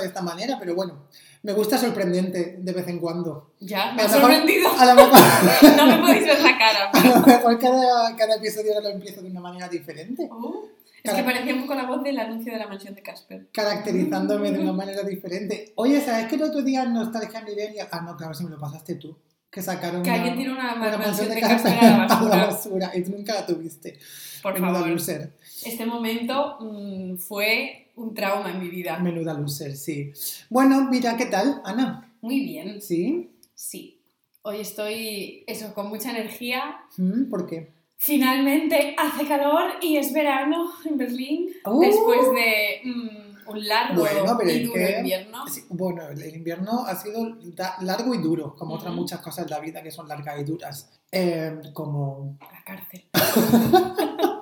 de esta manera, pero bueno, me gusta sorprendente de vez en cuando. Ya, me ha sorprendido. A lo mejor, No me podéis ver la cara. a lo mejor cada, cada episodio lo empiezo de una manera diferente, Uh, es que parecía un poco la voz del anuncio de la mansión de Casper. caracterizándome de una manera diferente. Oye, ¿sabes que el otro día en Nostalgia Millennial... Ah, no, claro, si me lo pasaste tú. Que sacaron Que alguien tiene una, una mansión de Casper Casper a la a la basura. basura y nunca la tuviste. Por Menuda favor. loser. Este momento mm, fue un trauma en mi vida. Menuda loser, sí. Bueno, mira, ¿qué tal, Ana? Muy bien, ¿Sí? sí. Hoy estoy, eso, con mucha energía. ¿Mm? ¿Por qué? Finalmente hace calor y es verano en Berlín. Uh. Después de mm, un largo Bueno, pero y es duro que- invierno. Sí, Bueno, el invierno ha sido largo y duro, como otras muchas cosas de la vida que son largas y duras. Eh, como, La cárcel.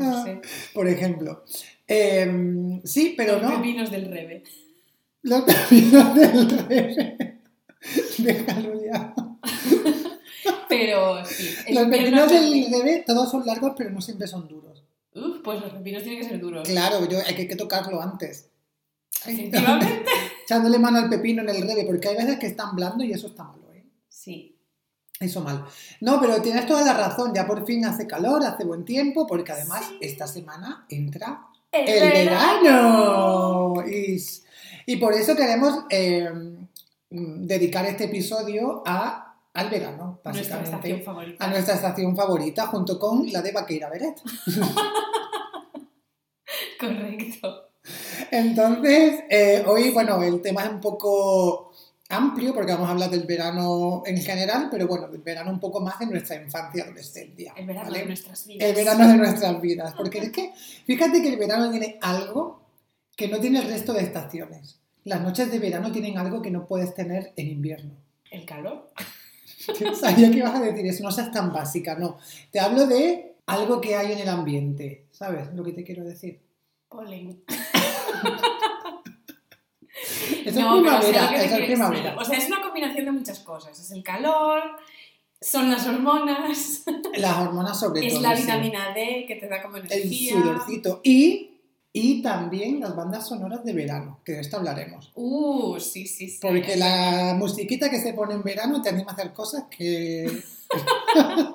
Ah. No sé. por ejemplo. eh, sí, pero Los no. pepinos del Rebe. Los pepinos del rey. Déjalo ya. Pero sí. Los pepinos del bebé todos son largos, pero no siempre son duros. Uf, pues los pepinos tienen que ser duros. Claro, yo, hay que, hay que tocarlo antes. Efectivamente. Echándole mano al pepino en el rebe, porque hay veces que están blando y eso está malo, ¿eh? Sí. Eso mal. No, pero tienes toda la razón, ya por fin hace calor, hace buen tiempo, porque además Sí. esta semana entra ¡El, el verano. Y, y por eso queremos eh, dedicar este episodio a, al verano, Nuestra estación básicamente. favorita. A nuestra estación favorita, junto con la de Vaqueira Beret. Correcto. Entonces, eh, hoy, bueno, el tema es un poco amplio porque vamos a hablar del verano en general, pero bueno, del verano un poco más de nuestra infancia adolescencia. El verano ¿vale? de nuestras vidas. El verano de nuestras vidas. Porque es que, fíjate que el verano tiene algo que no tiene el resto de estaciones. Las noches de verano tienen algo que no puedes tener en invierno. El calor. Sabía que ibas a decir eso, no seas tan básica, no. Te hablo de algo que hay en el ambiente, ¿sabes lo que te quiero decir? Polen. Eso No, es primavera, que te eso es primavera. O sea, es una combinación de muchas cosas. Es el calor, son las hormonas, Las hormonas sobre es todo. la sí. vitamina D que te da como El energía. sudorcito. Y, y también las bandas sonoras de verano, que de esto hablaremos. Uh, sí, sí, sí. Porque la musiquita que se pone en verano te anima a hacer cosas que,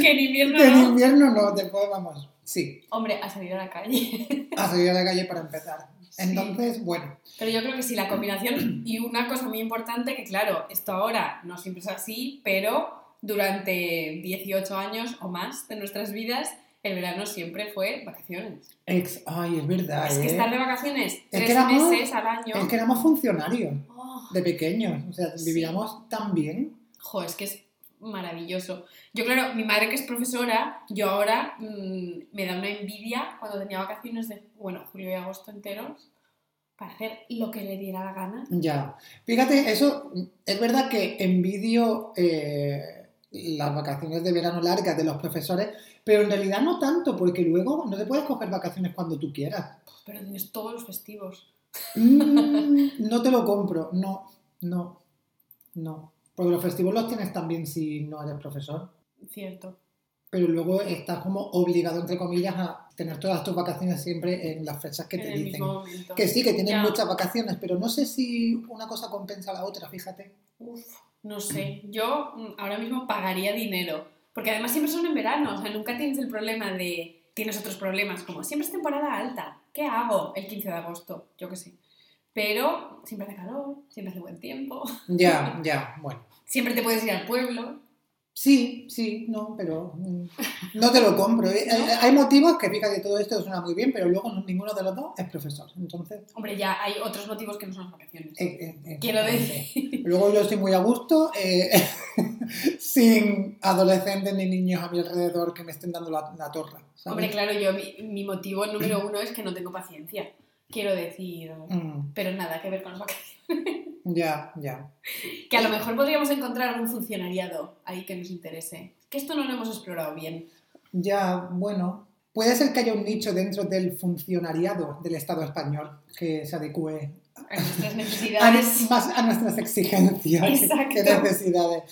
Que en invierno que en no. invierno no, después vamos. Sí, Hombre, a salir a la calle. a salir a la calle para empezar. Sí. Entonces, bueno, Pero yo creo que sí, la combinación y una cosa muy importante, que claro, esto ahora no siempre es así, pero durante 18 años o más de nuestras vidas, el verano siempre fue vacaciones. ex, ay, es verdad, Es que ¿eh? estar de vacaciones que tres éramos- meses al año. Es que éramos funcionarios Oh, de pequeños, o sea, Sí. vivíamos tan bien. jo, es que es maravilloso. Yo, claro, mi madre que es profesora, yo ahora mm, me da una envidia cuando tenía vacaciones de, bueno, julio y agosto enteros, para hacer lo que le diera la gana. Ya. Fíjate, eso es verdad que envidio eh, las vacaciones de verano largas de los profesores, pero en realidad no tanto, porque luego no te puedes coger vacaciones cuando tú quieras. Pero tienes todos los festivos. Mm, no te lo compro, no, no, no. Porque los festivos los tienes también si no eres profesor. Cierto. Pero luego estás como obligado, entre comillas, a tener todas tus vacaciones siempre en las fechas que en te el dicen. mismo momento. Que sí, que tienen Ya. muchas vacaciones, pero no sé si una cosa compensa a la otra, fíjate. Uf, no sé. Yo mm, ahora mismo pagaría dinero. Porque además siempre son en verano. O sea, nunca tienes el problema de. Tienes otros problemas, como siempre es temporada alta. ¿Qué hago el 15 de agosto? Yo qué sé. Pero siempre hace calor, siempre hace buen tiempo. Ya, ya, bueno. Siempre te puedes ir al pueblo. Sí, sí, no, pero mm, no te lo compro. ¿eh? Hay, motivos que, fíjate, todo esto suena muy bien, pero luego no- ninguno de los dos es profesor. Entonces, Hombre, ya hay otros motivos que no son las vacaciones. eh, eh, Quiero decir. Luego yo estoy muy a gusto, eh, sin adolescentes ni niños a mi alrededor que me estén dando la, la torra. ¿sabes? Hombre, claro, yo mi, mi motivo número uno es que no tengo paciencia. Quiero decir. Mm, Pero nada que ver con las vacaciones. ya, ya. Que a lo mejor podríamos encontrar algún funcionariado ahí que nos interese. Que esto no lo hemos explorado bien. Ya, bueno. Puede ser que haya un nicho dentro del funcionariado del Estado español que se adecue A nuestras a, necesidades. más a nuestras exigencias Exacto. que necesidades.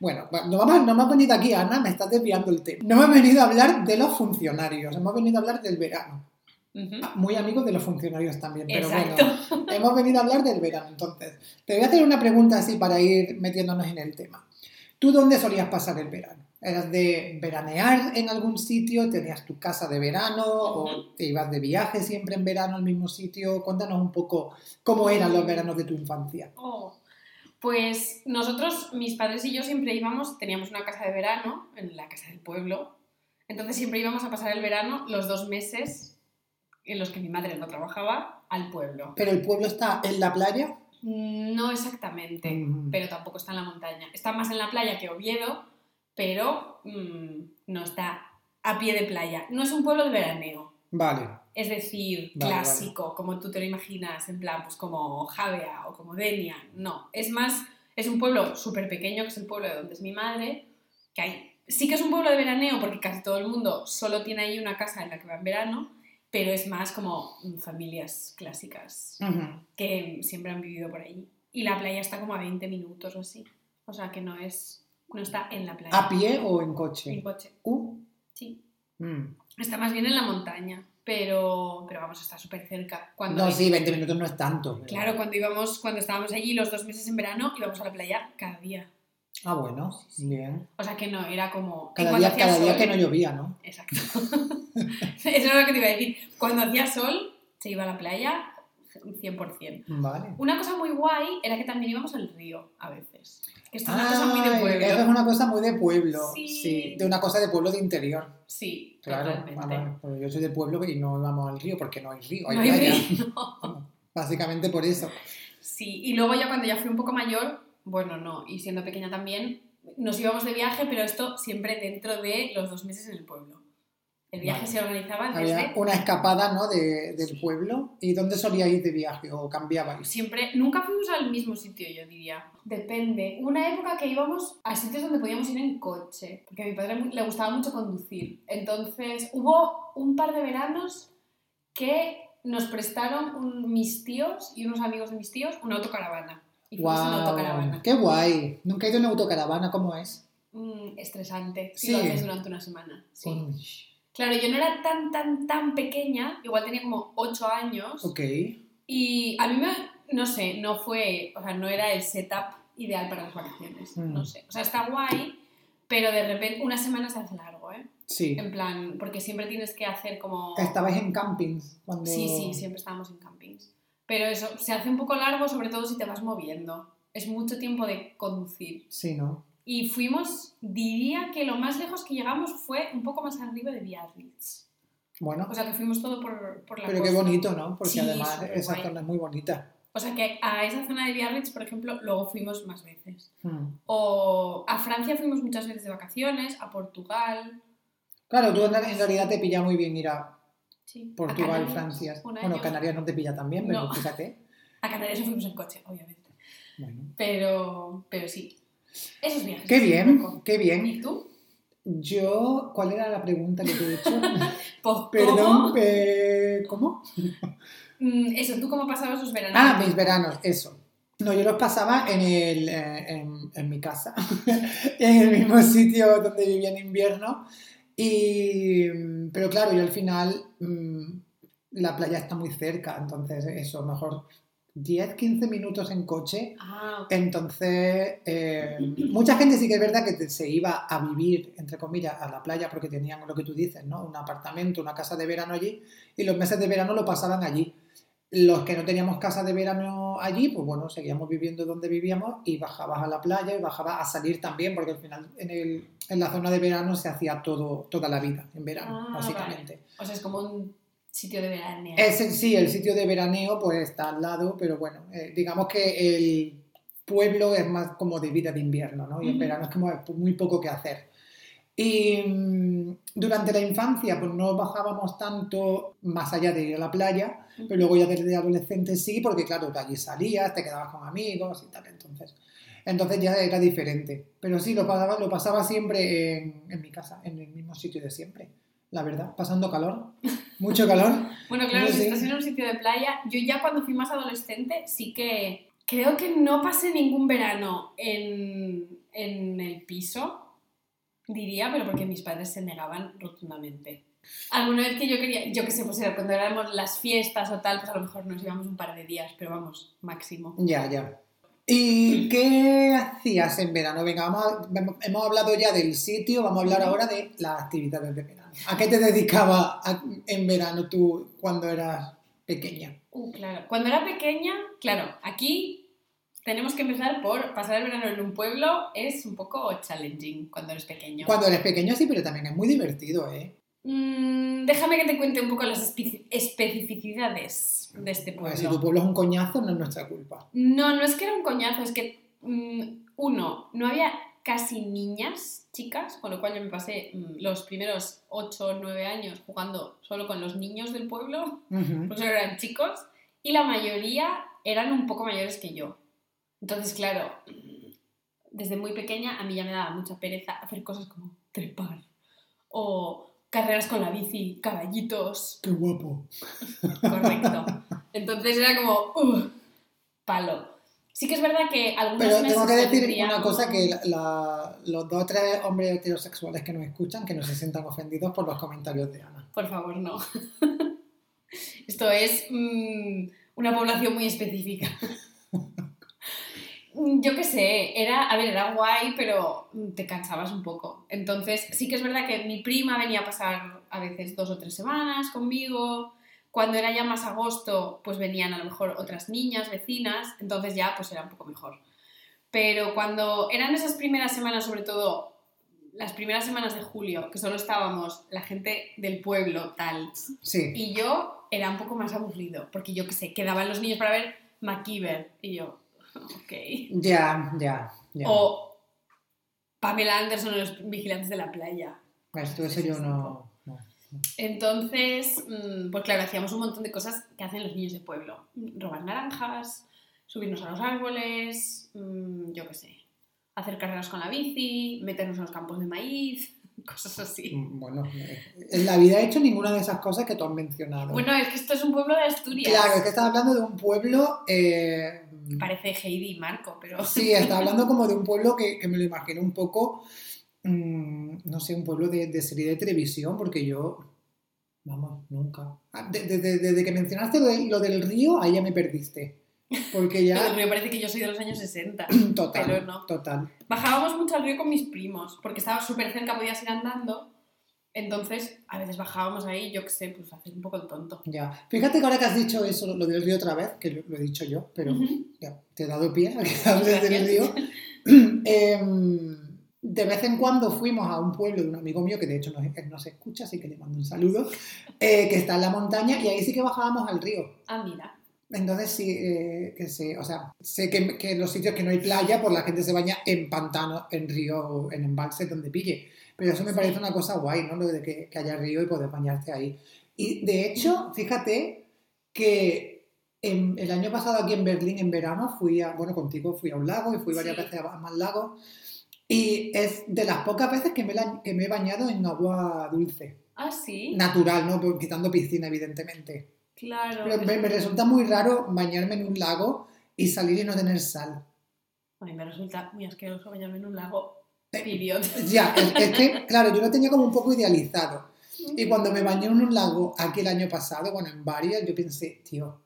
Bueno, no, vamos, no hemos venido aquí, Ana, me estás desviando el tema. No hemos venido a hablar de los funcionarios, hemos venido a hablar del verano. Ujú. Muy amigos de los funcionarios también, pero Exacto. bueno, hemos venido a hablar del verano. Entonces, te voy a hacer una pregunta así para ir metiéndonos en el tema. ¿Tú dónde solías pasar el verano? ¿Eras de veranear en algún sitio? ¿Tenías tu casa de verano? ¿O te ibas de viaje siempre en verano al mismo sitio? Cuéntanos un poco cómo eran los veranos de tu infancia. Oh, Pues nosotros, mis padres y yo siempre íbamos, teníamos una casa de verano en la casa del pueblo, entonces siempre íbamos a pasar el verano los dos meses en los que mi madre no trabajaba al pueblo. ¿Pero el pueblo está en la playa? No exactamente, Mm. pero tampoco está en la montaña. Está más en la playa que Oviedo, pero mm, no está a pie de playa. No es un pueblo de veraneo. Vale. Es decir, Vale, clásico, como tú te lo imaginas, en plan, pues como Javea o como Denia. No, es más, es un pueblo súper pequeño, que es el pueblo de donde es mi madre, que hay... Sí que es un pueblo de veraneo, porque casi todo el mundo solo tiene ahí una casa en la que va en verano, pero es más como familias clásicas que siempre han vivido por allí. Y la playa está como a 20 minutos o así. O sea que no es... no está en la playa. ¿A pie o en En coche? coche, Uh, sí. mm. Está más bien en la montaña, pero, pero vamos, está súper cerca. Cuando No, sí, 20 minutos no es tanto. pero- Claro, cuando íbamos, cuando estábamos allí los dos meses en verano, íbamos a la playa cada día. Ah, bueno, Sí, sí. bien. O sea que no, era como... Cada día, que no llovía, ¿no? Exacto. Eso es lo que te iba a decir. Cuando hacía sol, se iba a la playa 100%. Vale. Una cosa muy guay era que también íbamos al río a veces. Que esto es una cosa muy de Ay, pueblo. Eso es una cosa muy de pueblo. Sí. Sí. De una cosa de pueblo de interior. Sí, Claro. vamos, pues yo soy de pueblo y no vamos al río porque no hay río. Hay No hay playa. río. Básicamente por eso. Sí, y luego ya cuando ya fui un poco mayor, bueno, no, y siendo pequeña también, nos íbamos de viaje, pero esto siempre dentro de los dos meses en el pueblo. El viaje Vale. se organizaba Había desde... una escapada, ¿no? De, del pueblo. ¿Y dónde solía ir de viaje o cambiabais? Siempre, nunca fuimos al mismo sitio, yo diría. Depende. Una época que íbamos a sitios donde podíamos ir en coche, porque a mi padre le gustaba mucho conducir. Entonces, hubo un par de veranos que nos prestaron un- mis tíos y unos amigos de mis tíos una autocaravana. Y fuimos en autocaravana. ¡Wow! ¡Qué guay! Nunca he ido en autocaravana, ¿cómo es? Mm, estresante si Sí. lo haces durante una semana. Sí. Claro, yo no era tan, tan, tan pequeña, igual tenía como 8 años, Ok. y a mí me, no sé, no fue, o sea, no era el setup ideal para las vacaciones, Mm. no sé. O sea, está guay, pero de repente una semana se hace largo, ¿eh? Sí. En plan, porque siempre tienes que hacer como... Estabais en campings cuando... Sí, sí, siempre estábamos en campings. Pero eso, se hace un poco largo, sobre todo si te vas moviendo. Es mucho tiempo de conducir. Sí, ¿no? Y fuimos, diría que lo más lejos que llegamos fue un poco más arriba de Biarritz. Bueno, O sea que fuimos todo por, por la pero qué bonito, ¿no? Porque Sí, además esa zona es muy bonita. O sea que a esa zona de Biarritz, por ejemplo, luego fuimos más veces. Hmm. O a Francia fuimos muchas veces de vacaciones, a Portugal. Claro, tú en realidad te pilla muy bien ir a Sí. Portugal, Francia. Bueno. Canarias no te pilla tan bien, pero No. fíjate. A Canarias fuimos en coche, obviamente. Bueno. Pero, pero sí. Esos viajes. Qué bien, qué bien. ¿Y tú? Yo, ¿cuál era la pregunta que te he hecho? Pues, Perdón, ¿cómo? eh, ¿cómo? Mm, Eso, ¿tú cómo pasabas los veranos? Ah, mis veranos, eso. No, yo los pasaba en, el, eh, en, en mi casa, en el mismo sitio donde vivía en invierno. Y, mm, pero claro, yo al final mm, la playa está muy cerca, entonces eso, mejor 10, 15 minutos en coche. Ah. Entonces, eh, mucha gente sí que es verdad que te- se iba a vivir, entre comillas, a la playa porque tenían lo que tú dices, ¿no? Un apartamento, una casa de verano allí, y los meses de verano lo pasaban allí. Los que no teníamos casa de verano allí, pues bueno, seguíamos viviendo donde vivíamos y bajabas a la playa y bajabas a salir también, porque al final en, el- en la zona de verano se hacía todo, toda la vida, en verano, Ah, básicamente. O sea, es como un sitio de veraneo. Es sí, el sitio de veraneo pues está al lado, pero bueno, eh, digamos que el pueblo es más como de vida de invierno, ¿no? Y en verano es como muy poco que hacer. Y mm, durante la infancia pues no bajábamos tanto más allá de ir a la playa, pero luego ya desde adolescente sí, porque claro, de allí salías, te quedabas con amigos y tal, entonces... Entonces ya era diferente. Pero sí, lo pasaba, lo pasaba siempre en, en mi casa, en el mismo sitio de siempre. la verdad, pasando calor, mucho calor. Bueno, claro, Yo si sí. estás en un sitio de playa, yo ya cuando fui más adolescente sí que creo que no pasé ningún verano en, en el piso, diría, pero porque mis padres se negaban rotundamente. Alguna vez que yo quería, yo que sé, pues era cuando éramos las fiestas o tal, pues a lo mejor nos íbamos un par de días, pero vamos, máximo. Ya, ya. ¿Y qué hacías en verano? Venga, vamos a- hemos hablado ya del sitio, vamos a hablar ahora de las actividades de verano. ¿A qué te dedicabas en verano tú cuando eras pequeña? Uh, claro. Cuando era pequeña, claro, aquí tenemos que empezar por pasar el verano en un pueblo es un poco challenging cuando eres pequeño. Cuando eres pequeño sí, pero también es muy divertido, ¿eh? Mm, déjame que te cuente un poco las espe- especificidades de este Pues pueblo. si tu pueblo es un coñazo, no es nuestra culpa. No, no es que era un coñazo, es que, mm, uno, no había casi niñas, chicas, con lo cual yo me pasé mm, los primeros 8 o 9 años jugando solo con los niños del pueblo, porque solo eran chicos, y la mayoría eran un poco mayores que yo. Entonces, claro, desde muy pequeña a mí ya me daba mucha pereza hacer cosas como trepar o carreras con la bici, caballitos, Qué guapo. Correcto. Entonces era como, "Ugh, palo. Sí que es verdad que algunos Pero tengo que decir una cosa que la- la- los dos o tres hombres heterosexuales que nos escuchan, que no se sientan ofendidos por los comentarios de Ana. Por favor, no. Esto es mm, una población muy específica. Yo qué sé, era, a ver, era guay, pero te cansabas un poco. Entonces, sí que es verdad que mi prima venía a pasar a veces dos o tres semanas conmigo. Cuando era ya más agosto, pues venían a lo mejor otras niñas, vecinas, entonces ya pues era un poco mejor. Pero cuando eran esas primeras semanas, sobre todo las primeras semanas de julio, que solo estábamos la gente del pueblo, tal, Sí. y yo era un poco más aburrido, porque yo qué sé, quedaban los niños para ver MacGyver, y yo, ok. Ya, ya, ya. O Pamela Anderson en los vigilantes de la playa. Pues todo eso yo no... no. Entonces, mm, pues claro, hacíamos un montón de cosas que hacen los niños de pueblo. Robar naranjas, subirnos a los árboles, mm, yo qué sé, hacer carreras con la bici, meternos en los campos de maíz, cosas así. Bueno, eh, en la vida he hecho ninguna de esas cosas que tú has mencionado. Bueno, es que esto es un pueblo de Asturias. claro, es que estás hablando de un pueblo... eh, Parece Heidi y Marco, pero... Sí, está hablando como de un pueblo que, que me lo imagino un poco, mm, no sé, un pueblo de, de serie de televisión, porque yo, vamos, nunca. Ah, de- de- de- Desde que mencionaste lo, de- lo del río, ahí ya me perdiste. Porque ya, me parece que yo soy de los años 60. total, pero no. total. Bajábamos mucho al río con mis primos, porque estaba súper cerca, podías ir andando. Entonces, a veces bajábamos ahí, yo qué sé, pues hacer un poco el tonto. Ya. Fíjate que ahora que has dicho eso, lo del río otra vez, que lo, lo he dicho yo, pero ya, te he dado pie a que hables del río. Em, de vez en cuando fuimos a un pueblo de un amigo mío, que de hecho nos, nos escucha, así que le mando un saludo, eh, que está en la montaña, y ahí sí que bajábamos al río. Ah, mira. Entonces sí, eh, que sé, o sea, sé que, que en los sitios que no hay playa, pues la gente se baña en pantano, en río, en embalse, donde pille. Pero eso me parece una cosa guay, ¿no? Lo de que, que haya río y poder bañarte ahí. Y de hecho, fíjate que en- el año pasado aquí en Berlín, en verano, fui a, bueno, contigo fui a un lago y fui varias Sí. veces a más lagos. Y es de las pocas veces que me, la- que me he bañado en agua dulce. Ah, sí. Natural, ¿no? Pues Quitando piscina, evidentemente. Claro. Pero me, me resulta muy raro bañarme en un lago y salir y no tener sal. A mí me resulta muy asqueroso bañarme en un lago. Ya, es, es que, claro, yo lo tenía como un poco idealizado. Y cuando me bañé en un lago aquí el año pasado, bueno, en varias, yo pensé, tío,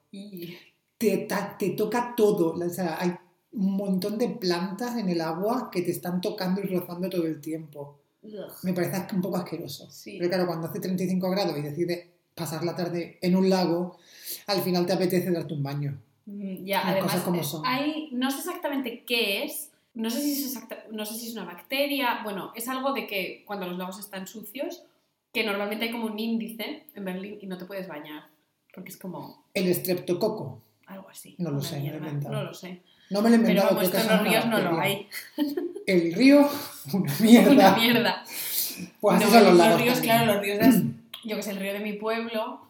te, ta- te toca todo. O sea, hay un montón de plantas en el agua que te están tocando y rozando todo el tiempo. Me parece un poco asqueroso. Sí. Pero claro, cuando hace 35 grados y decides pasar la tarde en un lago, al final te apetece darte un baño. Mm, Ya, Las además, cosas como son. hay, no sé exactamente qué es, no sé, si es exacta- no sé si es una bacteria, bueno, es algo de que cuando los lagos están sucios, que normalmente hay como un índice en Berlín y no te puedes bañar, porque es como El estreptococo. algo así. No lo sé, me lo he mierda, inventado. No lo sé. No me lo he Pero inventado, vamos, esto en los es ríos no lo hay. El río, una mierda. Una mierda. Pues No, los los ríos, también. claro, los ríos de, yo que sé, el río de mi pueblo,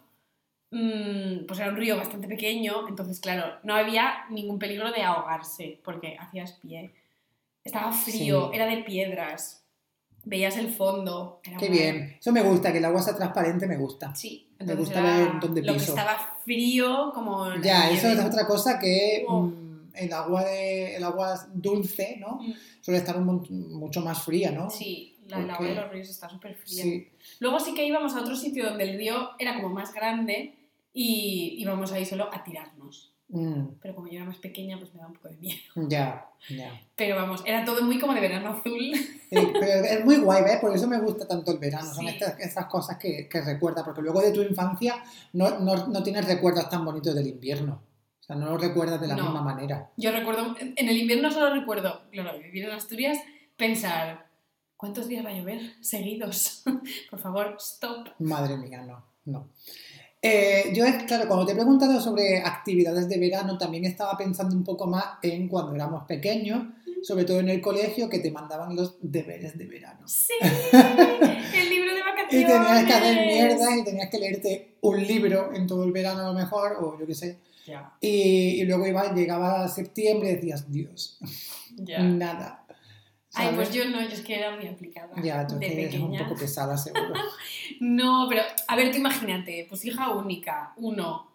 mm, pues era un río bastante pequeño, entonces claro, no había ningún peligro de ahogarse, porque hacías pie. Estaba frío, Sí. era de piedras. veías el fondo. Era Qué bien. Eso me gusta, que el agua sea transparente, me gusta. Sí, Me gusta ver dónde lo que piso. estaba frío como... Ya, eso es otra cosa que Oh. mm, el agua de el agua dulce, ¿no? Mm, Suele estar un mucho más fría, ¿no? Sí, la, el ¿Por agua de los ríos está súper fría. Sí. Luego sí que íbamos a otro sitio donde el río era como más grande y íbamos ahí solo a tirarnos. Mm, Pero como yo era más pequeña, pues me da un poco de miedo. ya, ya. Pero vamos, era todo muy como de verano azul. Eh, pero es muy guay, ¿ves? Por eso me gusta tanto el verano. Son Sí. estas, estas cosas que, que recuerdas, porque luego de tu infancia no, no, no tienes recuerdos tan bonitos del invierno. O sea, no lo recuerdas de la No. misma manera. Yo recuerdo, en el invierno solo recuerdo, claro, vivir en Asturias, pensar, ¿cuántos días va a llover seguidos? Por favor, stop. Madre mía, no, no. Eh, yo, claro, cuando te he preguntado sobre actividades de verano, también estaba pensando un poco más en cuando éramos pequeños, sobre todo en el colegio, que te mandaban los deberes de verano. Sí, el libro de Y vacaciones. tenías que hacer mierda y tenías que leerte un libro en todo el verano a lo mejor, o yo qué sé. Ya, Y, y luego iba, llegaba septiembre y decías, Dios, ya. nada. Ay, pues yo no, yo es que era muy aplicada. Ya, de entonces eres un poco pesada, seguro. No, pero a ver, tú imagínate, pues hija única, uno.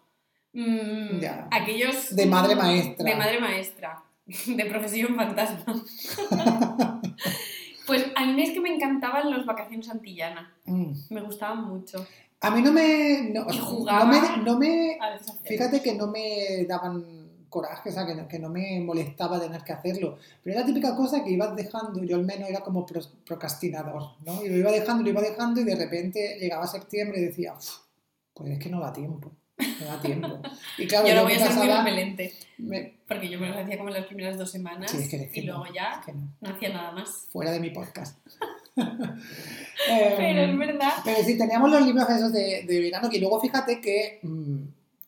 mm, Ya. Aquellos. De madre maestra. De madre maestra. De profesión fantasma. pues a mí es que me encantaban los vacaciones antillana. Mm. Me gustaban mucho. A mí no me. No, Y no jugaba. me, no me A veces hacía- Fíjate que no me daban coraje, o sea, que no, que no me molestaba tener que hacerlo. Pero era la típica cosa que ibas dejando, yo al menos era como pro- procrastinador, ¿no? Y lo iba dejando, lo iba dejando y de repente llegaba septiembre y decía, "Uf, pues es que no da tiempo, no da tiempo. Y claro, Yo yo voy a ser muy repelente. me- Porque yo me los hacía como en las primeras dos semanas. Sí, es que, es que y luego ya es que no. no hacía nada más. fuera de mi podcast. Pero Em, es verdad. Pero sí, teníamos los libros esos de, de verano, que luego fíjate que mm,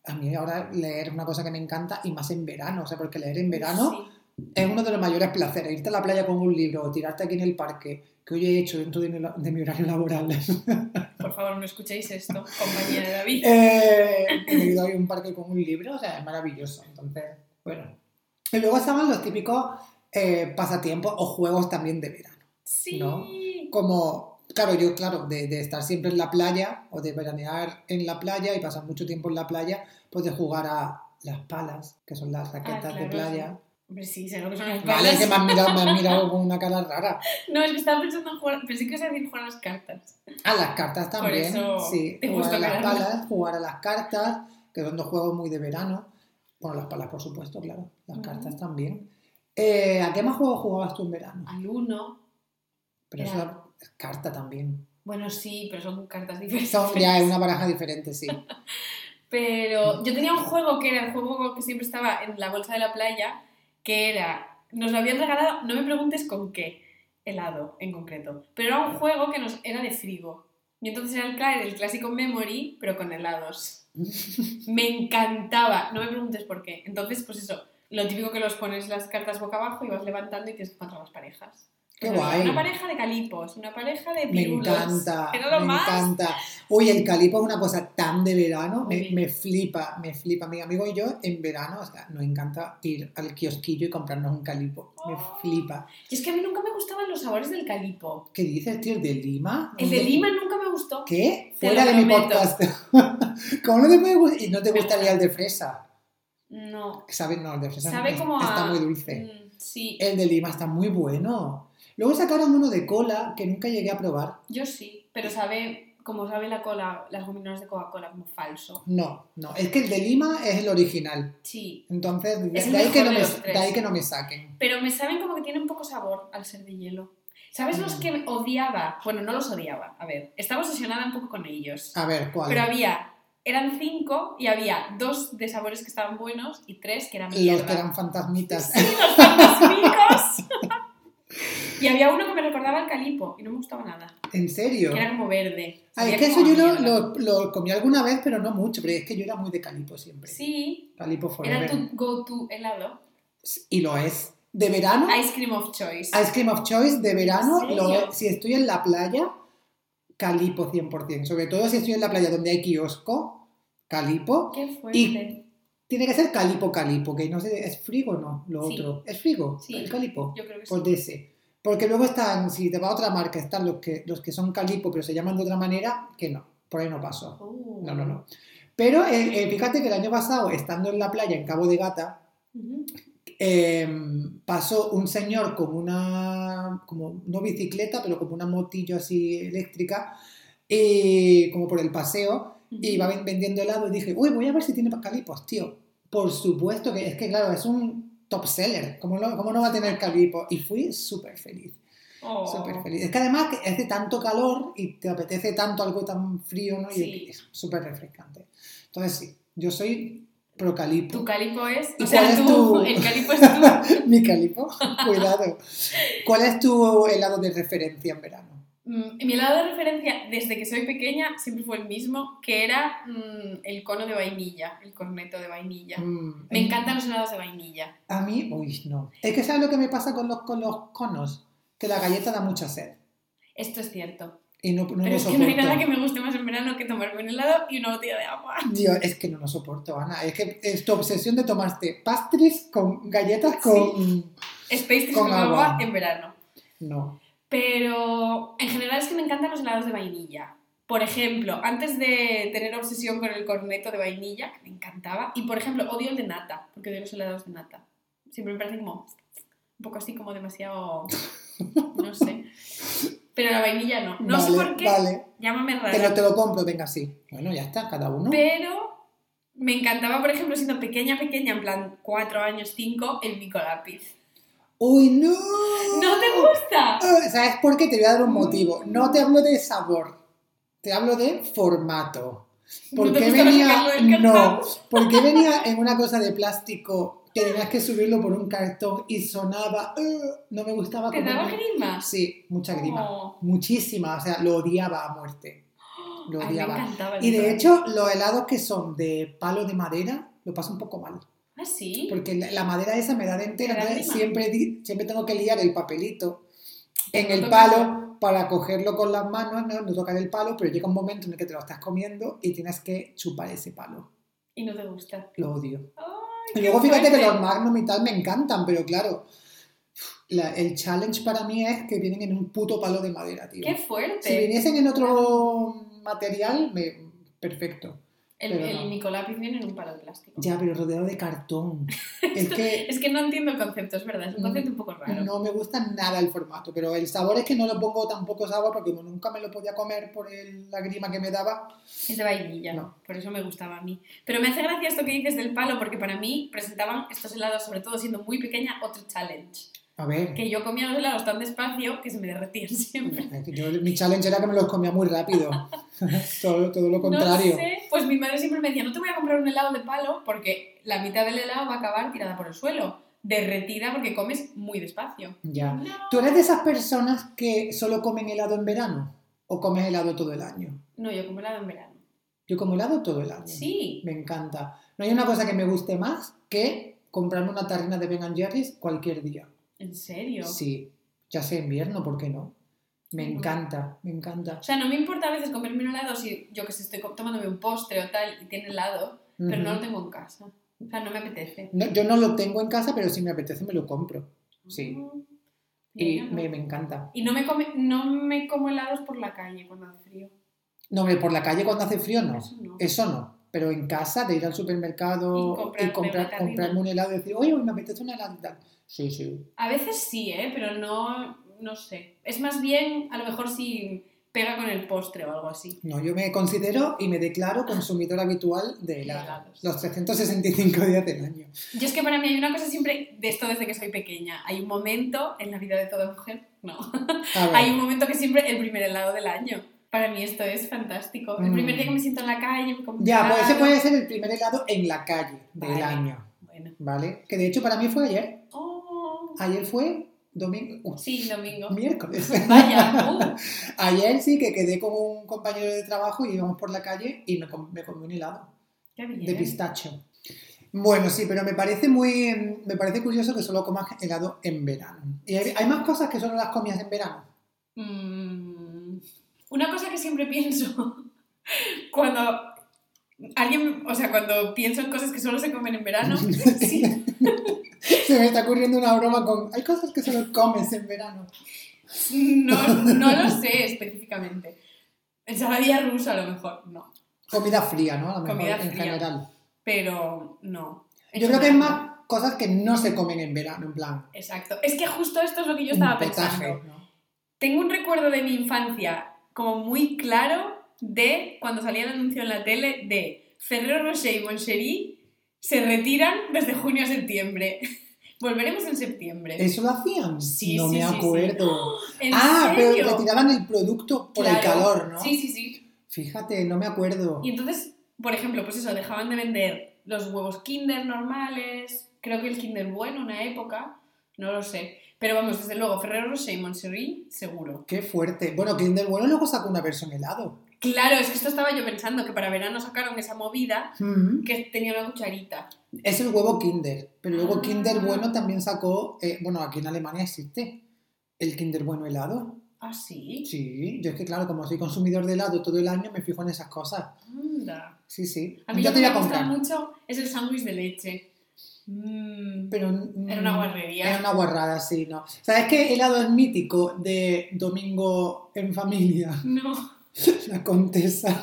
a mí ahora leer es una cosa que me encanta y más en verano, o sea, porque leer en verano Sí. es uno de los mayores placeres. Irte a la playa con un libro o tirarte aquí en el parque, que hoy he hecho dentro de mi, de mi horario laboral. Por favor, no escuchéis esto, compañía de David. eh, he ido a un parque con un libro, o sea, es maravilloso. Entonces, bueno. Y luego estaban los típicos eh, pasatiempos o juegos también de verano. Sí. ¿no? Como, claro, yo, claro, de, de estar siempre en la playa o de veranear en la playa y pasar mucho tiempo en la playa, pues de jugar a las palas, que son las raquetas Ah, de claro, playa. Hombre, sí, sé lo que son las Vale, balas. que me has mirado, me has mirado con una cara rara. No, es que estaba pensando en jugar. Pensé que ibas a decir jugar a las cartas. A las cartas Por también, eso sí. te Jugar a las palas, jugar a las cartas, que son dos juegos muy de verano. Bueno, las palas, por supuesto, claro. Las cartas también. Eh, ¿A qué más juegos jugabas tú en verano? Al uno. Pero Era- eso es carta también. Bueno, sí, pero son cartas diferentes. Son, ya es una baraja diferente, sí. Pero yo tenía un juego que era el juego que siempre estaba en la bolsa de la playa, que era. Nos lo habían regalado, no me preguntes con qué, helado en concreto. Pero era un juego que nos era de frigo. Y entonces era el caer el clásico memory, pero con helados. Me encantaba, no me preguntes por qué. Entonces, pues eso, lo típico que los pones las cartas boca abajo y vas levantando y tienes que encontrar las parejas. Qué guay. Una pareja de calipos, una pareja de Me pirulos. encanta, Era lo me más. encanta. Uy, el calipo es una cosa tan de verano, me, me flipa, me flipa. Mi amigo y yo en verano, o sea, nos encanta ir al kiosquillo y comprarnos un calipo. Me Oh. flipa. Y es que a mí nunca me gustaban los sabores del calipo. ¿Qué dices, tío? ¿El de Lima? El de Lima nunca me gustó. ¿Qué? Te Fuera de mi podcast. ¿Cómo no te puede gustar? ¿Y no te Me gustaría el de fresa? No. ¿Sabes? No, el de fresa Sabe no, como a... está muy dulce. Mm, sí, El de Lima está muy bueno. Luego sacaron uno de cola que nunca llegué a probar. yo sí, pero sabe, como sabe la cola, las gominolas de Coca-Cola, como falso. No, no. Es que el de Lima es el original. Sí, Entonces, de, Es de ahí, que no de me, los de ahí que no me saquen. pero me saben como que tienen poco sabor al ser de hielo. ¿Sabes los Mm. que odiaba? Bueno, no los odiaba. A ver, estaba obsesionada un poco con ellos. A ver, ¿cuál? Pero había, eran cinco y había dos de sabores que estaban buenos y tres que eran Los mierda. que eran fantasmitas. Sí, los fantasmicos. y había uno que me recordaba al calipo y no me gustaba nada. ¿En serio? Que era como verde. Ah, es que eso yo lo, lo, lo comí alguna vez, pero no mucho. Pero es que yo era muy de calipo siempre. Sí, Calipo era forever. tu go-to helado. Y lo es. De verano, Ice cream of choice. Ice Cream of Choice, de verano. Si estoy en la playa, calipo 100%. Sobre todo si estoy en la playa donde hay kiosco, calipo. Qué fuerte. Y- Tiene que ser calipo, calipo, que no sé, ¿es frigo o no? Lo Sí. otro. ¿Es frigo? Sí. El calipo. Yo creo que sí. Pues de ese. Porque luego están, si te va a otra marca, están los que, los que son calipo, pero se llaman de otra manera, que no, por ahí no paso. Uh. No, no, no. Pero eh, eh, fíjate que el año pasado, estando en la playa en Cabo de Gata, eh, pasó un señor con una, como no bicicleta, pero como una motillo así eléctrica, y como por el paseo, y iba ven- vendiendo helado y dije, uy, voy a ver si tiene calipos, tío. Por supuesto que es que, claro, es un top seller, ¿cómo no, cómo no va a tener calipos? Y fui súper feliz, Oh. súper feliz. Es que además hace tanto calor y te apetece tanto algo tan frío, ¿no? Y Sí. es súper refrescante. Entonces sí, yo soy pro calipo. Tu calipo es. ¿Y O sea, es tú, tu- el calipo es tú. Mi calipo, cuidado. ¿Cuál es tu helado de referencia en verano? Mm, Mi helado de referencia desde que soy pequeña siempre fue el mismo, que era mm, el cono de vainilla, el corneto de vainilla. Mm, Me encantan los helados de vainilla. A mí, uy, no. Es que ¿sabes lo que me pasa con los, con los conos? Que la galleta da mucha sed. Esto es cierto. Y no, no Pero es que no hay nada que me guste más en verano que tomarme un helado y una botella de agua. Dios, es que no lo soporto, Ana. Es que es tu obsesión de tomarte pastries con galletas con... Space Con con agua. agua en verano. No. Pero en general es que me encantan los helados de vainilla. Por ejemplo, antes de tener obsesión con el corneto de vainilla, que me encantaba, y por ejemplo, odio el de nata, porque odio los helados de nata. Siempre me parece como un poco así como demasiado, no sé. Pero la vainilla no. No sé por qué, Vale, llámame lo, rara. te lo compro, venga, sí. Bueno, ya está, cada uno. Pero me encantaba, por ejemplo, siendo pequeña, pequeña, en plan 4 años, 5, el bico lápiz. ¡Uy, no! ¿No te gusta? Ah, ¿Sabes por qué? Te voy a dar un motivo. No te hablo de sabor, te hablo de formato. ¿Por ¿No te qué venía? No, cartón? ¿por qué venía en una cosa de plástico que tenías que subirlo por un cartón y sonaba? "Ugh", no me gustaba ¿Te daba grima? Sí, mucha grima. Oh. Muchísima, o sea, lo odiaba a muerte. Lo odiaba. Y de hecho, los helados que son de palo de madera, lo paso un poco mal. ¿Ah, sí? Porque la, la madera esa me da de entera, entonces siempre, siempre tengo que liar el papelito en el palo para cogerlo con las manos, no, no tocar el palo, pero llega un momento en el que te lo estás comiendo y tienes que chupar ese palo. Y no te gusta. Lo odio. Ay, Y luego fíjate que fuerte. los Magnum y tal me encantan, pero claro, la- el challenge para mí es que vienen en un puto palo de madera, tío. ¡Qué fuerte! Si viniesen en otro material, me- perfecto. El el no. Nicolápiz viene en un palo de plástico. Ya, pero rodeado de cartón. es que Es que no entiendo el concepto, es verdad. Es un Mm, concepto un poco raro. no me gusta nada el formato, pero el sabor es que no lo pongo tampoco sabor porque nunca me lo podía comer por el- la grima que me daba. Es de vainilla, No. por eso me gustaba a mí. Pero me hace gracia esto que dices del palo, porque para mí presentaban estos helados, sobre todo siendo muy pequeña, otro challenge. A ver, Que yo comía los helados tan despacio que se me derretían siempre. yo- mi challenge era que me los comía muy rápido. todo, todo lo contrario. No sé, pues mi madre siempre me decía, no te voy a comprar un helado de palo porque la mitad del helado va a acabar tirada por el suelo, derretida porque comes muy despacio. Ya. No. ¿Tú eres de esas personas que solo comen helado en verano? ¿O comes helado todo el año? No, yo como helado en verano. Yo como helado todo el año. Sí. Me encanta. No hay una cosa que me guste más que comprarme una tarrina de Ben Jerry's cualquier día. ¿En serio? Sí, ya sea invierno, ¿por qué no? Me encanta, me encanta. O sea, no me importa a veces comerme un helado si yo que sé, estoy tomándome un postre o tal y tiene helado, pero no lo tengo en casa. O sea, no me apetece. No, yo no lo tengo en casa, pero si me apetece me lo compro. Sí. Mm. Y no. me, me encanta. Y no me, come, no me como helados por la calle cuando hace frío. No, hombre, por la calle cuando hace frío no. Eso no. Eso no. Pero en casa, de ir al supermercado Y comprar, tarrina. comprarme un helado y decir, oye, me apetece un helado y tal. Sí, sí. A veces sí, ¿eh? Pero no, no sé. Es más bien, a lo mejor si pega con el postre o algo así. No, yo me considero y me declaro consumidor habitual de helado. helados. Los 365 días del año. Yo es que para mí hay una cosa siempre, de esto desde que soy pequeña, hay un momento en la vida de toda mujer, no, A ver, hay un momento que siempre el primer helado del año. Para mí esto es fantástico. El Mm. primer día que me siento en la calle, me Ya, pues ese puede ser el primer helado en la calle del Vale. año. Bueno. ¿Vale? Que de hecho para mí fue ayer. Oh, Ayer fue domingo. uh, sí, domingo. Miércoles. Vaya, uh, Ayer sí que quedé con un compañero de trabajo y íbamos por la calle y me, com- me comí un helado qué bien. de pistacho. Bueno, sí, pero me parece muy. Me parece curioso que solo comas helado en verano. Y hay, hay más cosas que solo las comías en verano. Mm, una cosa que siempre pienso cuando Alguien, o sea, cuando pienso en cosas que solo se comen en verano, sí. Se me está ocurriendo una broma con. Hay cosas que solo comes en verano. No, no lo sé específicamente. Ensaladilla rusa a lo mejor, no. Comida fría, ¿no? A lo mejor, Comida en fría. general. Pero no. Yo creo que es más cosas que no se comen en verano, en plan. Exacto. Es que justo esto es lo que yo estaba pensando. ¿no? Tengo un recuerdo de mi infancia como muy claro de cuando salía el anuncio en la tele de Ferrero Rocher y Moncherie se retiran desde junio a septiembre. Volveremos en septiembre. ¿Eso lo hacían? Sí, no sí, me sí, acuerdo. ¿En Ah, serio? pero retiraban el producto por el calor, ¿no? Sí, sí, sí. Fíjate, no me acuerdo. Y entonces, por ejemplo, pues eso, dejaban de vender los huevos Kinder normales, creo que el Kinder bueno una época, no lo sé. Pero vamos, desde luego, Ferrero Rocher y seguro. Qué fuerte. Bueno, Kinder Bueno luego sacó una versión helado. Claro, es que esto estaba yo pensando, que para verano sacaron esa movida Mm. que tenía una cucharita. Es el huevo Kinder. Pero luego Ah. Kinder Bueno también sacó. eh, bueno, aquí en Alemania existe el Kinder Bueno helado. ¿Ah, sí? Sí, yo es que, claro, como soy consumidor de helado todo el año, me fijo en esas cosas. Anda. Sí, sí. A mí yo lo te que voy me gusta mucho es el sándwich de leche. Mm, Pero, mm, Era una guarrería. Era una guarrada, sí, ¿no? ¿Sabes qué helado es mítico de domingo en familia? No, La Contesa.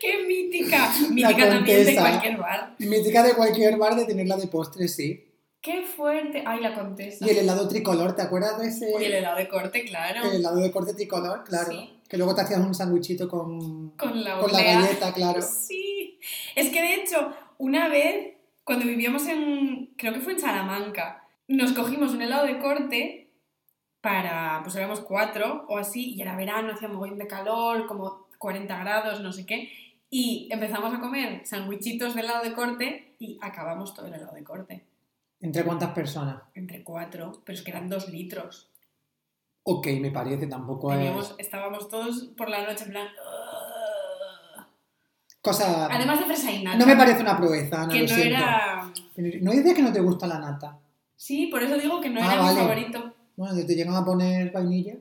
qué mítica. Mítica también de cualquier bar. Mítica de cualquier bar de tenerla de postre, sí. Qué fuerte. Ay, la contesa. Y el helado tricolor, ¿te acuerdas de ese? Y el helado de corte, claro. El helado de corte tricolor, claro. Sí. Que luego te hacías un sándwichito con, Con la con la galleta, claro. Sí. Es que de hecho, una vez, cuando vivíamos en. Creo que fue en Salamanca, nos cogimos un helado de corte para. Pues éramos cuatro o así, y era verano, hacía mogollón de calor, como 40 grados, no sé qué. Y empezamos a comer sandwichitos de helado de corte y acabamos todo el helado de corte. ¿Entre cuántas personas? Entre cuatro, pero es que eran dos litros. Ok, me parece, tampoco es... Teníamos, estábamos todos por la noche en plan. Cosa... Además de fresa y nata. no me parece una proeza, no que lo no siento. era. No dices que no te gusta la nata. Sí, por eso digo que no Ah, era vale. mi favorito. Bueno, te llegan a poner vainilla,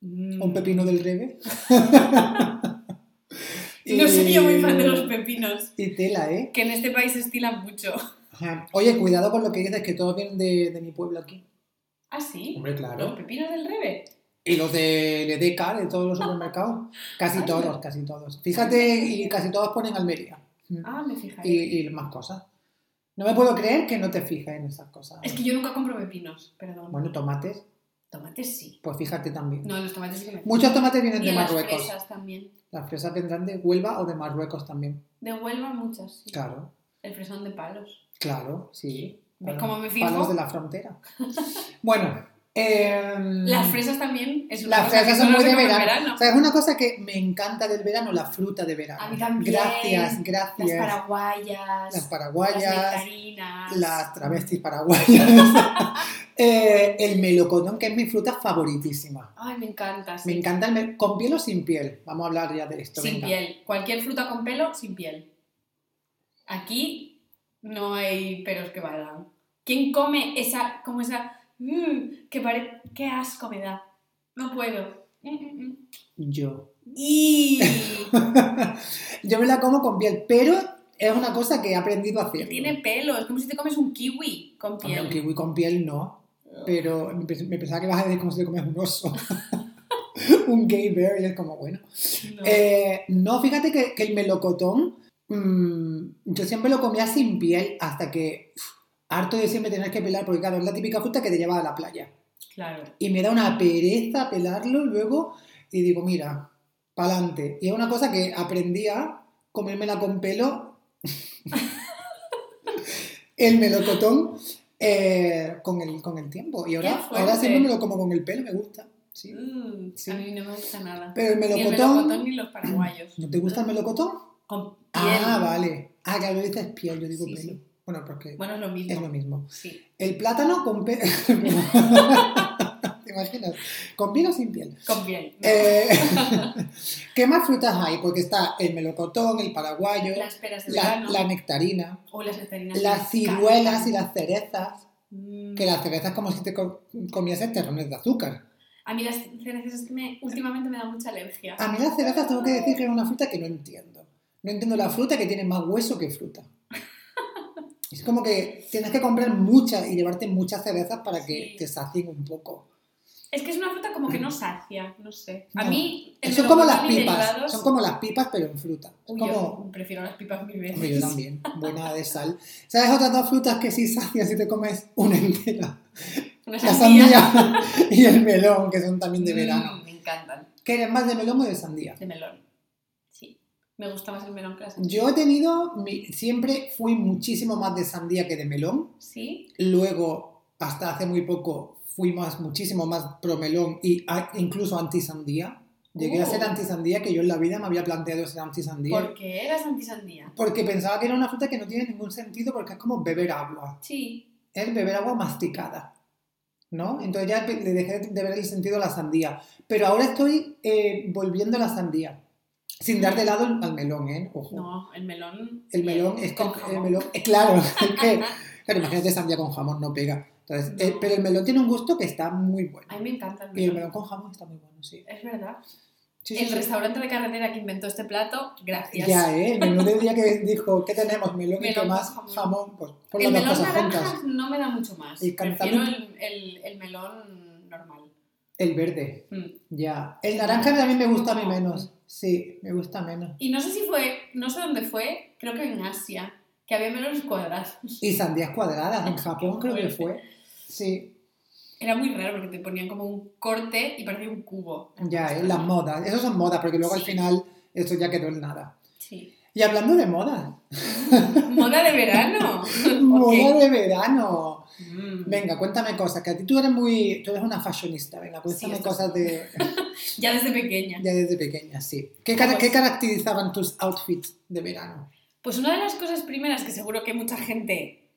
Mm. un pepino del revés. No sería muy fan de los pepinos, Y tela, ¿eh? que en este país se estilan mucho. Ajá. Oye, cuidado con lo que dices, que todos vienen de, de mi pueblo aquí. ¿Ah, sí? Hombre, ¿Los claro. pepinos del rebe? Y los de Ledeca, de todos los supermercados. Casi Anda. todos, casi todos. Fíjate, y casi todos ponen Almería. Mm. Ah, me fijaré. Y, y más cosas. No me puedo creer que no te fijes en esas cosas. Es que yo nunca compro pepinos, perdón. Bueno, tomates, Tomates sí. pues fíjate también. No, los tomates sí que me Muchos tomates vienen Y de en las Marruecos. fresas también. Las fresas vendrán de Huelva o de Marruecos también. De Huelva muchas, sí. Claro, El fresón de palos. claro, sí. ¿Ves cómo me fijo? Palos de la frontera. bueno, em, Las fresas también es una Las cosa que fresas son solo muy de verano. O sea, es una cosa que me encanta del verano, la fruta de verano. A mí también. Gracias, Las gracias. paraguayas. Las paraguayas, Las nectarinas. las travestis paraguayas, eh, el melocotón, que es mi fruta favoritísima. Ay, me encanta. sí. Me encanta el mel- con piel o sin piel. Vamos a hablar ya de esto. Sin piel. Cualquier fruta con pelo, sin piel. Aquí no hay peros que valgan. ¿Quién come esa, como esa, mm, que pare... qué asco me da? No puedo. Yo. Y Yo me la como con piel, pero es una cosa que he aprendido a hacer. tiene pelo, es como si te comes un kiwi con Hombre, un piel. kiwi con piel no, pero me pens- me pensaba que vas a decir como si te comes un oso. un gay bear, y es como, bueno. No. Eh, no, fíjate que, que el melocotón, mm, yo siempre lo comía sin piel hasta que, harto de siempre tener que pelar, porque claro, es la típica fruta que te lleva a la playa. Claro. Y me da una pereza pelarlo luego y digo, mira, pa'lante. Y es una cosa que aprendí a comérmela con pelo, el melocotón, eh, con, el, con el tiempo. Y ahora, ahora siempre me lo como con el pelo, me gusta. Sí. Mm, Sí. A mí no me gusta nada. Pero el Ni el melocotón... melocotón ni los paraguayos. ¿No te gusta el melocotón? Con piel. Ah, vale. Ah, claro, dices piel, yo digo Sí, pelo. Bueno, porque Bueno, es lo mismo. es lo mismo. Sí. El plátano con pelo. ¿Te imaginas? ¿Con piel o sin piel? Con piel. no. Eh, ¿Qué más frutas hay? Porque está el melocotón, el paraguayo, las peras de la, verano. la nectarina, o las nectarinas. las me ciruelas y las cerezas. Mm. Que las cerezas como si te co- comieses terrones de azúcar. A mí las cerezas es que me, últimamente me da mucha alergia. A mí las cerezas tengo que decir que es una fruta que no entiendo. No entiendo la fruta que tiene más hueso que fruta. Es como que tienes que comprar muchas y llevarte muchas cerezas para que Sí. te sacien un poco. Es que es una fruta como que no sacia, no sé. A No. mí... Son como las pipas, derivados- son como las pipas pero en fruta. Uy, como... yo prefiero las pipas mil veces. Yo también, buena de sal. ¿Sabes otras dos frutas que sí sacias si te comes una entera? Una La sandía. sandía y el melón, que son también de Mm, verano. me encantan. ¿Qué eres más de melón o de sandía? De melón. Me gusta más el melón que la sandía. Yo he tenido, siempre fui muchísimo más de sandía que de melón. Sí. Luego, hasta hace muy poco, fui más, muchísimo más pro melón a- incluso anti sandía. Llegué a Oh. ser anti sandía, que yo en la vida me había planteado ser anti sandía. ¿Por qué eras antisandía? Porque pensaba que era una fruta que no tiene ningún sentido porque es como beber agua. Sí. Es beber agua masticada. ¿No? Entonces ya le dejé de ver el sentido a la sandía. Pero ahora estoy eh, volviendo a la sandía. Sin dar de lado al melón, ¿eh? Ojo. No, el melón. El melón es con el jamón. melón, eh, claro, que, claro, imagínate sandía con jamón, no pega. Entonces, eh, No. pero el melón tiene un gusto que está muy bueno. A mí me encanta el Y el melón. melón con jamón está muy bueno, sí. Es verdad. Sí, sí, el sí. restaurante de carretera que inventó este plato, gracias. Ya, ¿eh? El menú del día que dijo, ¿qué tenemos? Melón, y Melón qué con más jamón. jamón. Pues por el las melón cosas naranja juntas. no me da mucho más. Y Prefiero el, el, el melón normal. El verde, Mm. ya. El naranja también me gusta a mí menos. Sí, me gusta menos. Y no sé si fue, no sé dónde fue, creo que en Asia, que había melones cuadrados. Y sandías cuadradas, en Japón creo que fue. Sí, Era muy raro porque te ponían como un corte y parecía un cubo. ya, ¿eh? las modas. Eso son modas, porque luego al final esto ya quedó en nada. Sí. Y hablando de modas, Moda de verano. moda de verano. Mm. Venga, cuéntame cosas, que a ti tú eres muy, tú eres una fashionista, venga, cuéntame cosas de, Ya desde pequeña. ya desde pequeña, sí. ¿Qué, cara- Pues- qué caracterizaban tus outfits de verano? Pues una de las cosas primeras que seguro que mucha gente,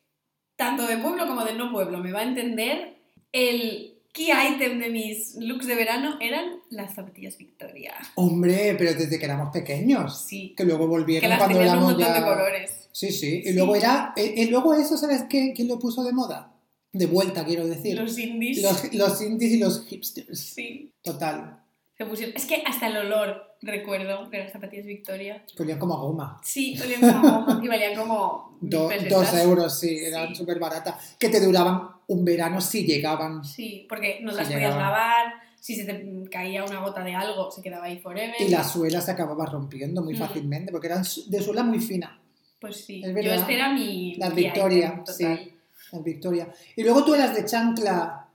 tanto de pueblo como de no pueblo, me va a entender, el key item de mis looks de verano eran las zapatillas Victoria. Hombre, pero desde que éramos pequeños, Sí, que luego que volvieron las cuando tenían un éramos montón ya... de colores. Sí, sí, y Sí. luego era, eh, y luego eso, ¿sabes qué? ¿Quién lo puso de moda? De vuelta, quiero decir. Los indies. Los, los indies y los hipsters. Sí, Total. Se pusieron. Es que hasta el olor, recuerdo, de las zapatillas Victoria. Que olían como a goma. Sí, olían como goma y valían como Do- dos euros, sí, eran Sí. súper baratas. Que te duraban un verano si llegaban. Sí, porque no Sí, las podías lavar, si se te caía una gota de algo, se quedaba ahí forever. Y la suela se acababa rompiendo muy Mm. fácilmente, porque eran de suela muy fina, Pues sí, Es yo verdad. este era mi. Las Victoria, total. las Victoria. Y luego tú eras de chancla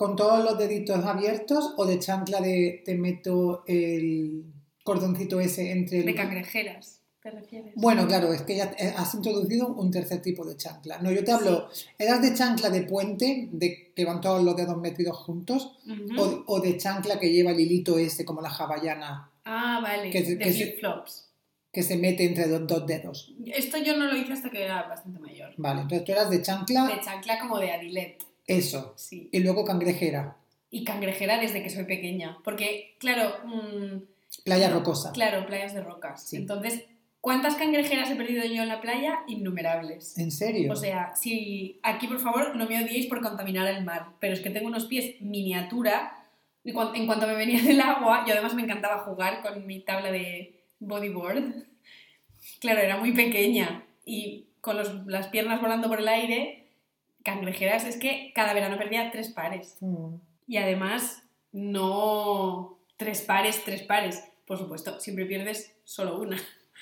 con todos los deditos abiertos o de chancla de te meto el cordoncito ese entre el... De cangrejeras, ¿te refieres? Bueno, claro, es que ya has introducido un tercer tipo de chancla. No, yo te hablo, ¿eras de chancla de puente, de que van todos los dedos metidos juntos? O, o de chancla que lleva el hilito ese, como la hawaiana, Ah, vale, que se- de que flip-flops. que se mete entre dos, dos dedos. Esto yo no lo hice hasta que era bastante mayor. Vale, entonces tú eras de chancla, De chancla como de adilet, eso. sí. Y luego cangrejera, Y cangrejera desde que soy pequeña. Porque, claro, mm, playa rocosa. claro, playas de rocas. Sí. Entonces, ¿cuántas cangrejeras he perdido yo en la playa? Innumerables. ¿En serio? O sea, si aquí por favor no me odiéis por contaminar el mar, pero es que tengo unos pies miniatura. y En cuanto me venía del agua, yo además me encantaba jugar con mi tabla de bodyboard. Claro, era muy pequeña y con los- las piernas volando por el aire, cangrejeras, es que cada verano perdía tres pares. Mm. Y además, no tres pares, tres pares. Por supuesto, siempre pierdes solo una.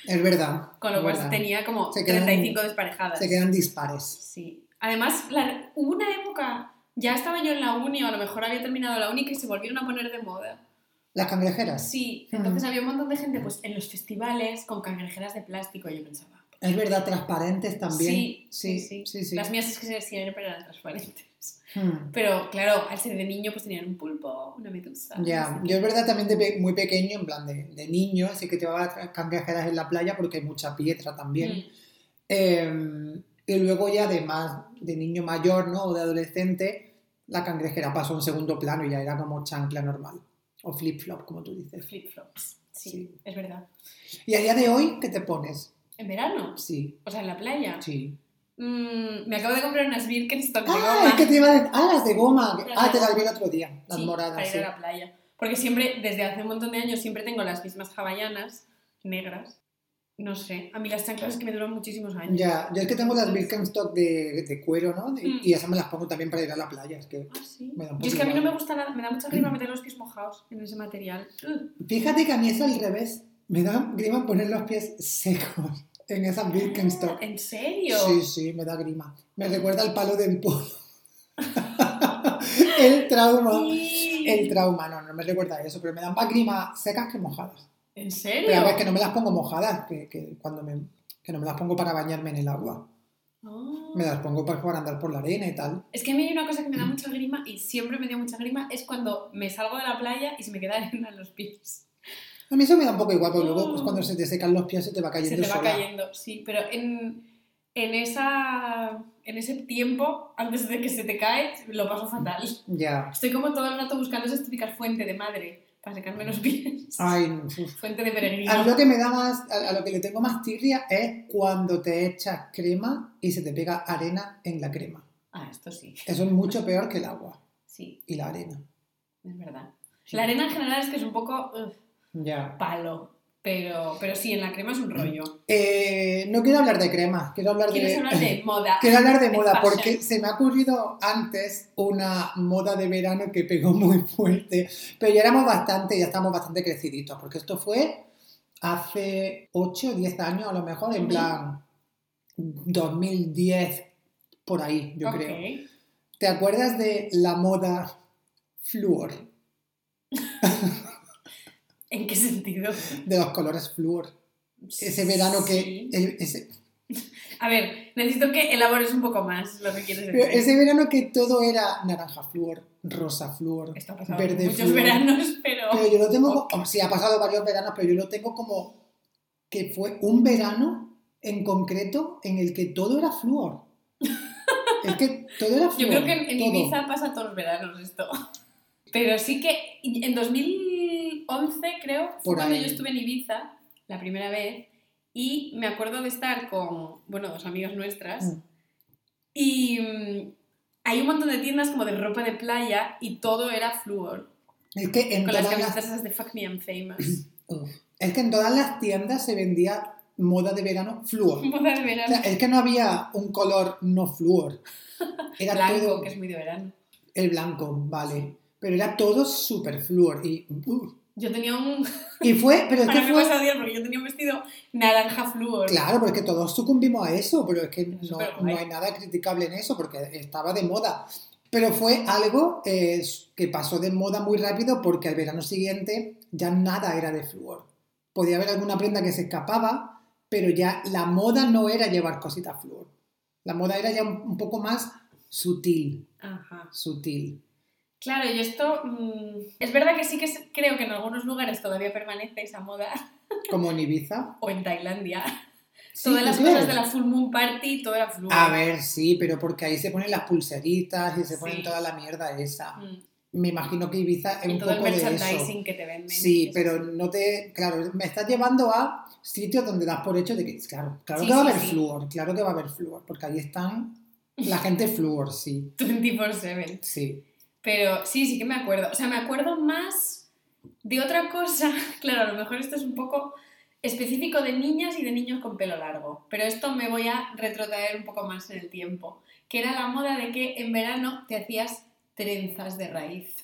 Es verdad. Con lo cual verdad. tenía como Se quedan- 35 desparejadas. Se quedan dispares. Sí. Además, la- hubo una época, ya estaba yo en la uni, o a lo mejor había terminado la uni, que se volvieron a poner de moda. Las cangrejeras. Sí, Mm. entonces había un montón de gente pues en los festivales con cangrejeras de plástico, y yo pensaba. Es verdad, transparentes también. Sí, sí, sí, sí. sí. Las mías es que siempre eran transparentes. Mm. Pero claro, al ser de niño, pues tenían un pulpo, una medusa. Ya, sé yo es verdad también de pe- muy pequeño, en plan de, de niño, sí que te llevaba tra- cangrejeras en la playa porque hay mucha piedra también. Mm. Eh, y luego ya de más, de niño mayor, ¿no? O de adolescente, la cangrejera pasó a un segundo plano y ya era como chancla normal. O flip-flop, como tú dices. Flip-flops. Sí, Sí. es verdad. Y a día de hoy, ¿qué te pones? ¿En verano? Sí, O sea, en la playa. sí. Mm, me acabo de comprar unas Birkenstock de Ah, goma. es que te iba a decir. Ah, las de goma. Ah, te las vi el otro día. Las Sí, moradas, para ir sí. a la playa. Porque siempre, desde hace un montón de años, siempre tengo las mismas hawaianas negras. No sé, a mí las chanclas es que me duran muchísimos años. Ya, yo es que tengo las Birkenstock de, de cuero, ¿no? De- Mm. Y esas me las pongo también para ir a la playa. Es que, Ah, sí. Me da un Yo es poco que a mí no me gusta nada, me da mucha grima meter los pies mojados en ese material. Fíjate que a mí es al revés. Me da grima poner los pies secos en esas Birkenstock. ¿En serio? Sí, sí, me da grima. Me recuerda al palo de empollo. el trauma. Sí. El trauma, no, no me recuerda a eso, pero me dan más grima secas que mojadas. ¿En serio? Pero a ver, que no me las pongo mojadas, que, que cuando me, que no me las pongo para bañarme en el agua. Ah. Me las pongo para, para andar por la arena y tal. Es que a mí hay una cosa que me da mucha grima y siempre me dio mucha grima es cuando me salgo de la playa y se me queda arena en los pies. A mí eso me da un poco igual, porque luego pues, cuando se te secan los pies se te va Se cayendo te va sola. cayendo, sí, pero en, en, esa, en ese tiempo, antes de que se te cae, lo paso fatal. Ya. Estoy como todo el rato buscando esas típicas fuentes de madre para secarme los pies. Ay, uf. Fuente de peregrino. A lo que me da más, a, a lo que le tengo más tirria es cuando te echas crema y se te pega arena en la crema. Ah, esto sí, Eso es mucho peor que el agua sí, y la arena. es verdad. Sí. La arena en general es que es un poco ugh, Ya. palo, pero, pero sí, en la crema es un rollo. Eh, no quiero hablar de crema, quiero hablar ¿Quieres de... hablar de moda? Quiero hablar de De moda fashion. porque se me ha ocurrido antes una moda de verano que pegó muy fuerte, pero ya éramos bastante, ya estamos bastante creciditos, porque esto fue hace 8 o 10 años a lo mejor, en plan 2010, por ahí, yo Ok. creo. ¿Te acuerdas de la moda flúor? ¿En qué sentido? De los colores flúor. Ese verano que... Sí. el- ese, A ver, necesito que elabores un poco más lo que quieres decir. pero ese verano que todo era naranja flúor, rosa flúor, Esto ha pasado verde muchos flúor. veranos, pero... Pero yo lo tengo, como- sí, ha pasado varios veranos, pero yo lo tengo como que fue un verano en concreto en el que todo era flúor. es que todo era flúor. Yo creo que en, en. Ibiza pasa todos los veranos esto. Pero sí que en 2011, creo, fue Por cuando ahí. yo estuve en Ibiza, la primera vez, y me acuerdo de estar con, bueno, dos amigas nuestras, Mm. y mm, hay un montón de tiendas como de ropa de playa y todo era flúor. Es que en Con las todas las, camisetas de Fuck Me I'm Famous. Uf. es que en todas las tiendas se vendía moda de verano flúor. Moda de O verano. sea, es que no había un color no flúor. Era Blanco, todo que es muy de verano. el blanco, vale. Pero era todo súper flúor. Y, uf. Yo tenía un... y fue, pero es que fue porque yo tenía un vestido naranja flúor. Claro, porque todos sucumbimos a eso, pero es que no, no hay nada criticable en eso, porque estaba de moda. Pero fue algo eh, que pasó de moda muy rápido porque al verano siguiente ya nada era de flúor. Podía haber alguna prenda que se escapaba, pero ya la moda no era llevar cositas flúor. La moda era ya un, un poco más sutil, Ajá. sutil. Claro, y esto mm, es verdad que sí que creo que en algunos lugares todavía permanece esa moda, Como en Ibiza. o en Tailandia. Sí, Todas las ¿tú cosas de la Full Moon Party, todo era flúor. A ver, sí, pero porque ahí se ponen las pulseritas y se ponen Sí. toda la mierda esa. Mm, Me imagino que Ibiza es Y un todo el poco de eso. merchandising que te venden. Sí, pero no te. Claro, me estás llevando a sitios donde das por hecho de que. Claro, claro Sí, que va a haber flúor, claro que va a haber flúor, porque ahí están la gente flúor, sí. 24-7. Sí. Pero sí, sí que me acuerdo. O sea, me acuerdo más de otra cosa. Claro, a lo mejor esto es un poco específico de niñas y de niños con pelo largo. Pero esto me voy a retrotraer un poco más en el tiempo. Que era la moda de que en verano te hacías trenzas de raíz.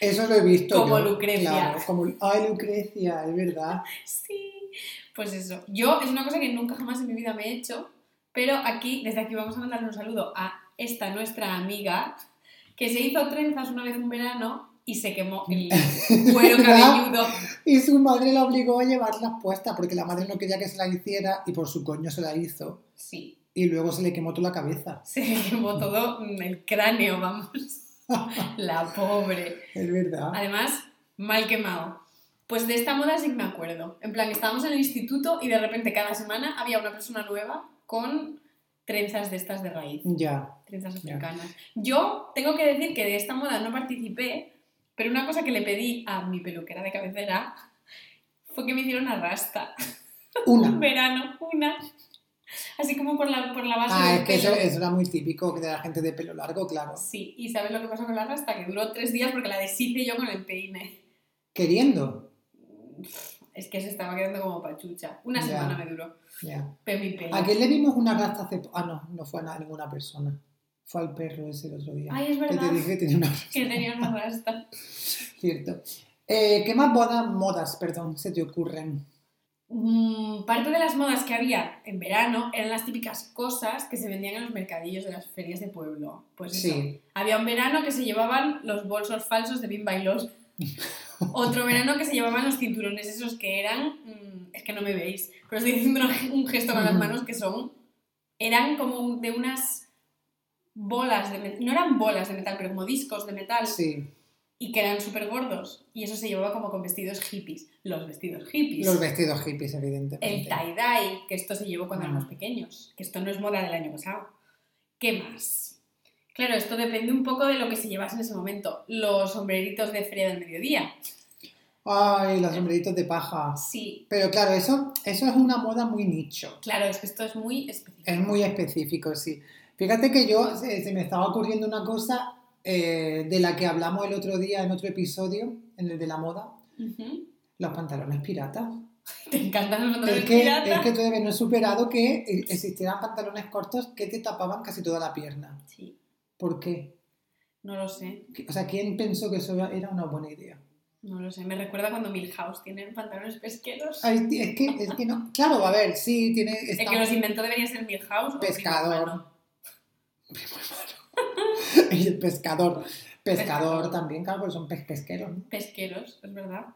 Eso lo he visto. Como yo, Lucrecia. Claro, como. Ay, Lucrecia, es verdad. Sí. Pues eso. Yo es una cosa que nunca jamás en mi vida me he hecho. Pero aquí, desde aquí vamos a mandarle un saludo a esta nuestra amiga que se hizo trenzas una vez un verano y se quemó el cuero cabelludo. Y su madre la obligó a llevarlas puestas porque la madre no quería que se la hiciera y por su coño se la hizo. Sí, Y luego se le quemó toda la cabeza. se le quemó todo el cráneo, vamos. La pobre. Es verdad. Además, mal quemado. Pues de esta moda sí que me acuerdo. En plan, estábamos en el instituto y de repente cada semana había una persona nueva con trenzas de estas de raíz, Ya. Trenzas africanas. Yo tengo que decir que de esta moda no participé, pero una cosa que le pedí a mi peluquera de cabecera fue que me hiciera una rasta. Un Una. verano, una. Así como por la, por la base Ah, del es que eso, pelo. eso era muy típico de la gente de pelo largo, claro. Sí, y ¿sabes lo que pasó con la rasta? Que duró tres días porque la deshice yo con el peine. Queriendo. Es que se estaba quedando como pachucha. Una Ya. semana me duró. Ya. Pero mi pelo. ¿A quién le vimos una rasta hace Ah, no, no fue a na- ninguna persona. Fue al perro ese el otro día. Ay, es Que verdad. te dije que tenía una Que tenía una rasta. Cierto. Eh, ¿Qué más modas, modas, perdón, se te ocurren? Mm, parte de las modas que había en verano eran las típicas cosas que se vendían en los mercadillos de las ferias de pueblo. Pues eso. Sí. Había un verano que se llevaban los bolsos falsos de Bimba y los. Otro verano que se llevaban los cinturones esos que eran. mm, es que no me veis, pero estoy haciendo un gesto con las manos que son. Eran como de unas bolas de metal. No eran bolas de metal, pero como discos de metal. Sí. Y que eran súper gordos. Y eso se llevaba como con vestidos hippies. Los vestidos hippies. Los vestidos hippies, evidentemente. El tie-dye, que esto se llevó cuando Ah. éramos pequeños, que esto no es moda del año pasado. ¿Qué más? Claro, esto depende un poco de lo que se llevase en ese momento. Los sombreritos de feria del mediodía. Ay, los sombreritos de paja. Sí, Pero claro, eso, eso es una moda muy nicho. claro, es que esto es muy específico. Es muy específico, sí. Fíjate que yo se, se me estaba ocurriendo una cosa eh, de la que hablamos el otro día en otro episodio, en el de la moda, los pantalones piratas. Te encantan los pantalones Es que, pirata? es que todavía no he superado que eh, existieran pantalones cortos que te tapaban casi toda la pierna. Sí, ¿Por qué? no lo sé, O sea, ¿quién pensó que eso era una buena idea? no lo sé. Me recuerda cuando Milhouse tiene pantalones pesqueros. Ay, es, que, es que no. Claro, a ver, sí, tiene. El que los inventó debería ser Milhouse o Hermano. y el pescador. Pescador también, claro, porque son pez pesqueros. ¿no? Pesqueros, es verdad.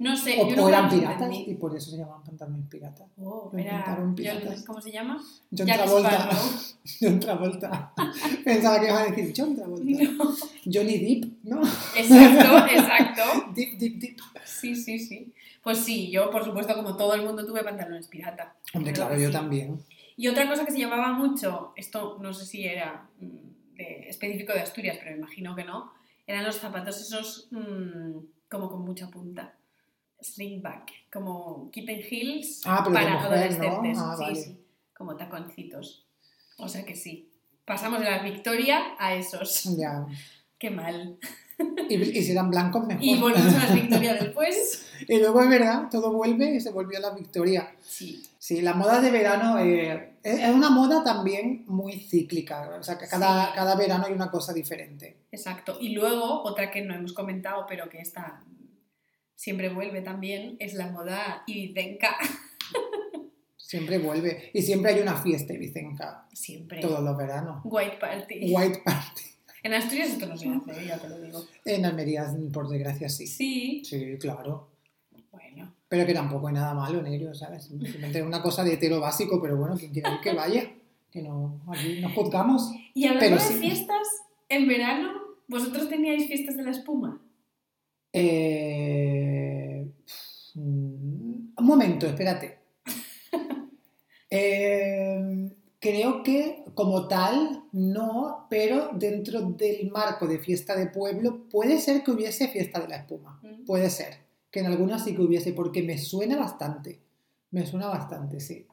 No sé, O, yo o nunca eran piratas entendí. y por eso se llamaban pantalones piratas. Oh, era piratas. ¿Cómo se llama? John Jack Travolta. John Travolta. Pensaba que iba a decir John Travolta. No. Johnny Depp, ¿no? Exacto, exacto. Deep, deep, deep. Sí, sí, sí. Pues sí, yo por supuesto como todo el mundo tuve pantalones pirata. Hombre, Claro yo sí. también. Y otra cosa que se llevaba mucho, esto no sé si era mm, de- específico de Asturias, pero me imagino que no, eran los zapatos esos mm, como con mucha punta. Slingback, como kitten heels Ah, para adolescentes. ¿no? Ah, sí, vale. sí, como taconcitos. O sea que sí. Pasamos de la Victoria a esos. Ya. Qué mal. Y, y si eran blancos, mejor. Y volvemos a la Victoria después. Y luego es verdad, todo vuelve y se volvió a la victoria. Sí. Sí, la moda de verano eh, es una moda también muy cíclica. O sea, que cada, Sí. cada verano hay una cosa diferente. Exacto. Y luego, otra que no hemos comentado, pero que esta siempre vuelve también, es la moda ibicenca. Siempre vuelve. Y siempre hay una fiesta ibicenca Siempre. todos los veranos. White Party. White Party. En Asturias esto no se hace, ya te lo digo. En Almería, por desgracia, sí. Sí. Sí, claro. Pero que tampoco hay nada malo en ello, ¿sabes? Simplemente es una cosa de hetero básico, pero bueno, quien quiera ir que vaya. Que no, aquí no juzgamos. Y hablando de sí. fiestas, en verano, ¿vosotros teníais fiestas de la espuma? Eh, mm, un momento, espérate. Eh, creo que como tal, no, pero dentro del marco de fiesta de pueblo, puede ser que hubiese fiesta de la espuma. Mm. Puede ser. Que en algunas sí que hubiese, porque me suena bastante. Me suena bastante, sí.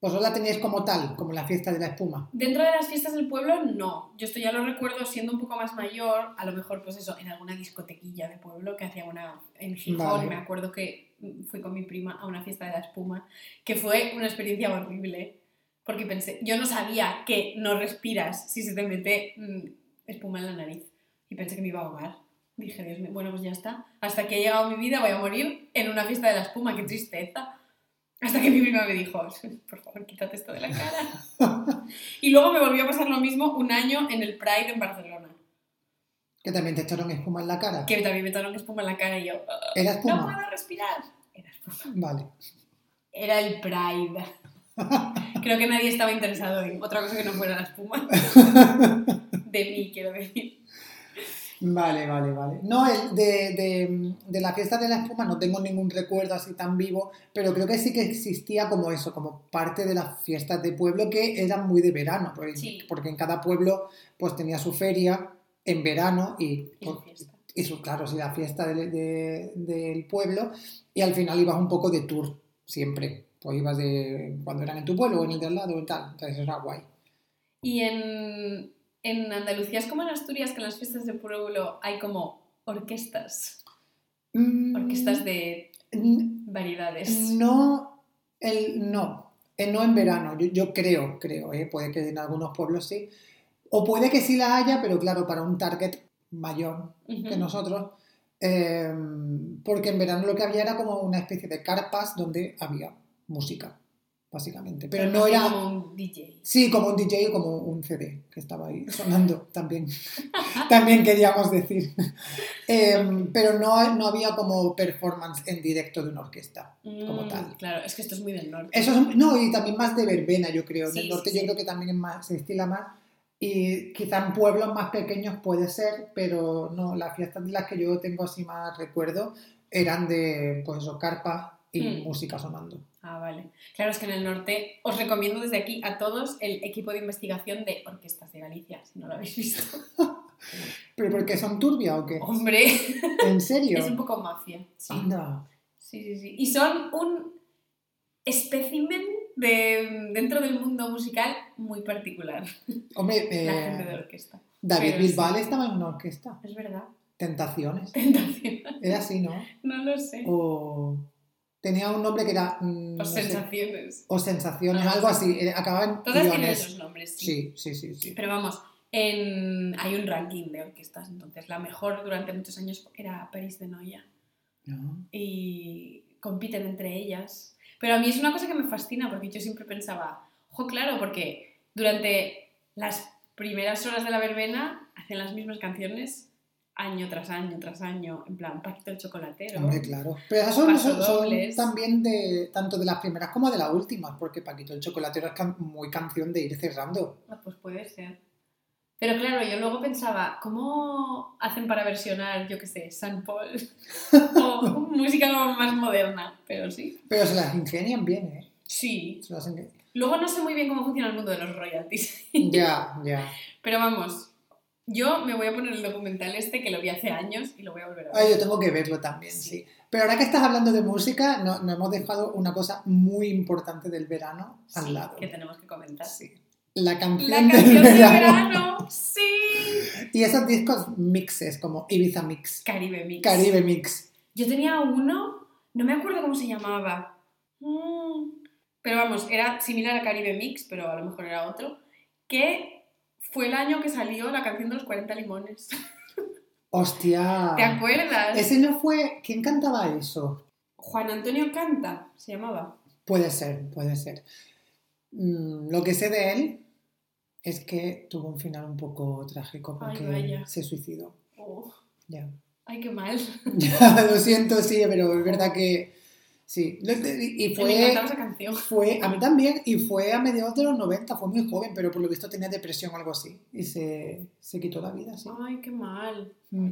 Vosotros la teníais como tal, como la fiesta de la espuma. Dentro de las fiestas del pueblo, no. Yo esto ya lo recuerdo siendo un poco más mayor, a lo mejor, pues eso, en alguna discotequilla de pueblo que hacía una en Gijón. Vale. Me acuerdo que fui con mi prima a una fiesta de la espuma, que fue una experiencia horrible, porque pensé, yo no sabía que no respiras si se te mete mm, espuma en la nariz. Y pensé que me iba a ahogar. Dije, Dios mío, bueno, pues ya está. Hasta que ha llegado mi vida voy a morir en una fiesta de la espuma, qué tristeza. Hasta que mi prima me dijo, por favor, quítate esto de la cara. Y luego me volvió a pasar lo mismo un año en el Pride en Barcelona. Que también te echaron espuma en la cara. Que también me echaron espuma en la cara y yo, "Ah, ¿Era no espuma? puedo respirar. Era espuma. Vale. Era el Pride. Creo que nadie estaba interesado en otra cosa que no fuera la espuma. De mí, quiero decir. Vale, vale, vale. No, el de, de, de la fiesta de la espuma no tengo ningún recuerdo así tan vivo, pero creo que sí que existía como eso, como parte de las fiestas de pueblo que eran muy de verano, porque, Sí. porque en cada pueblo pues tenía su feria en verano y, Y pues, su, claro, sí, la fiesta del, de- del pueblo y al final ibas un poco de tour siempre. Pues ibas de cuando eran en tu pueblo o en el de al lado y tal. Entonces era guay. Y en, en Andalucía es como en Asturias, que en las fiestas de pueblo hay como orquestas. Mm, Orquestas de variedades. No, el, no, eh, no en verano, yo, yo creo, creo, eh, puede que en algunos pueblos sí, o puede que sí la haya, pero claro, para un target mayor que nosotros, eh, porque en verano lo que había era como una especie de carpas donde había música, básicamente, pero no era, como un DJ. sí, como un DJ o como un CD que estaba ahí sonando también, también queríamos decir, Eh, pero no, no había como performance en directo de una orquesta como Mm, tal. Claro, es que esto es muy del norte. Eso es, no, y también más de verbena, yo creo. En Sí, el norte sí, yo sí. creo que también es más, se estila más. Y quizá en pueblos más pequeños puede ser, pero no, las fiestas de las que yo tengo así más recuerdo eran de, pues eso, carpa y Mm. música sonando. Ah, vale. Claro, es que en el norte os recomiendo desde aquí a todos el equipo de investigación de Orquestas de Galicia, si no lo habéis visto. ¿Pero porque son turbias o qué? Hombre, ¿En serio? Es un poco mafia. Sí. Anda. sí, sí, sí. Y son un espécimen de, dentro del mundo musical muy particular. Hombre, La gente de eh, orquesta. David pero sí. Bisbal estaba en una orquesta. Es verdad. Tentaciones. Tentación. Era así, ¿no? No lo sé. O tenía un nombre que era... mm, O no sé, sensaciones. o sensaciones, Ah, algo sí. así. eh, Acababa en Todas tienen guiones. esos nombres, sí. Sí, sí, sí, sí. Pero vamos, en... hay un ranking de orquestas, entonces la mejor durante muchos años era Paris de Noia. No. y compiten entre ellas. Pero a mí es una cosa que me fascina porque yo siempre pensaba, ojo, claro, porque durante las primeras horas de la verbena hacen las mismas canciones año tras año tras año, en plan Paquito el chocolatero. Hombre, claro. Pero esas son, son- son también de tanto de las primeras como de las últimas, porque Paquito el Chocolatero es can- muy canción de ir cerrando. Ah, pues puede ser. Pero claro, yo luego pensaba, ¿cómo hacen para versionar, yo qué sé, San Paul? o música más moderna, pero sí. Pero se las ingenian bien, ¿eh? Sí. Se las ingen- Luego no sé muy bien cómo funciona el mundo de los royalties. ya, ya. Pero vamos, yo me voy a poner el documental este que lo vi hace años y lo voy a volver a ver. Ay, yo tengo que verlo también, sí. Sí. Pero ahora que estás hablando de música, no, nos hemos dejado una cosa muy importante del verano al Sí, lado. que tenemos que comentar. Sí. La canción, La del canción de verano. verano, sí. Y esos discos mixes, como Ibiza Mix, Caribe Mix. Caribe Mix. Yo tenía uno, no me acuerdo cómo se llamaba. Mm, Pero vamos, era similar a Caribe Mix, pero a lo mejor era otro. Que fue el año que salió la canción de los 40 limones. Hostia. ¿Te acuerdas? Ese no fue. ¿Quién cantaba eso? Juan Antonio Canta, se llamaba. Puede ser, puede ser. Mm, lo que sé de él es que tuvo un final un poco trágico porque se suicidó. Oh, Ya. ay, qué mal. Ya, lo siento, sí, pero es verdad que sí. Y Me fue, esa canción. fue, a mí también, y fue a mediados de los 90, fue muy joven, pero por lo visto tenía depresión o algo así. Y se, se quitó la vida, sí. Ay, qué mal. Mm.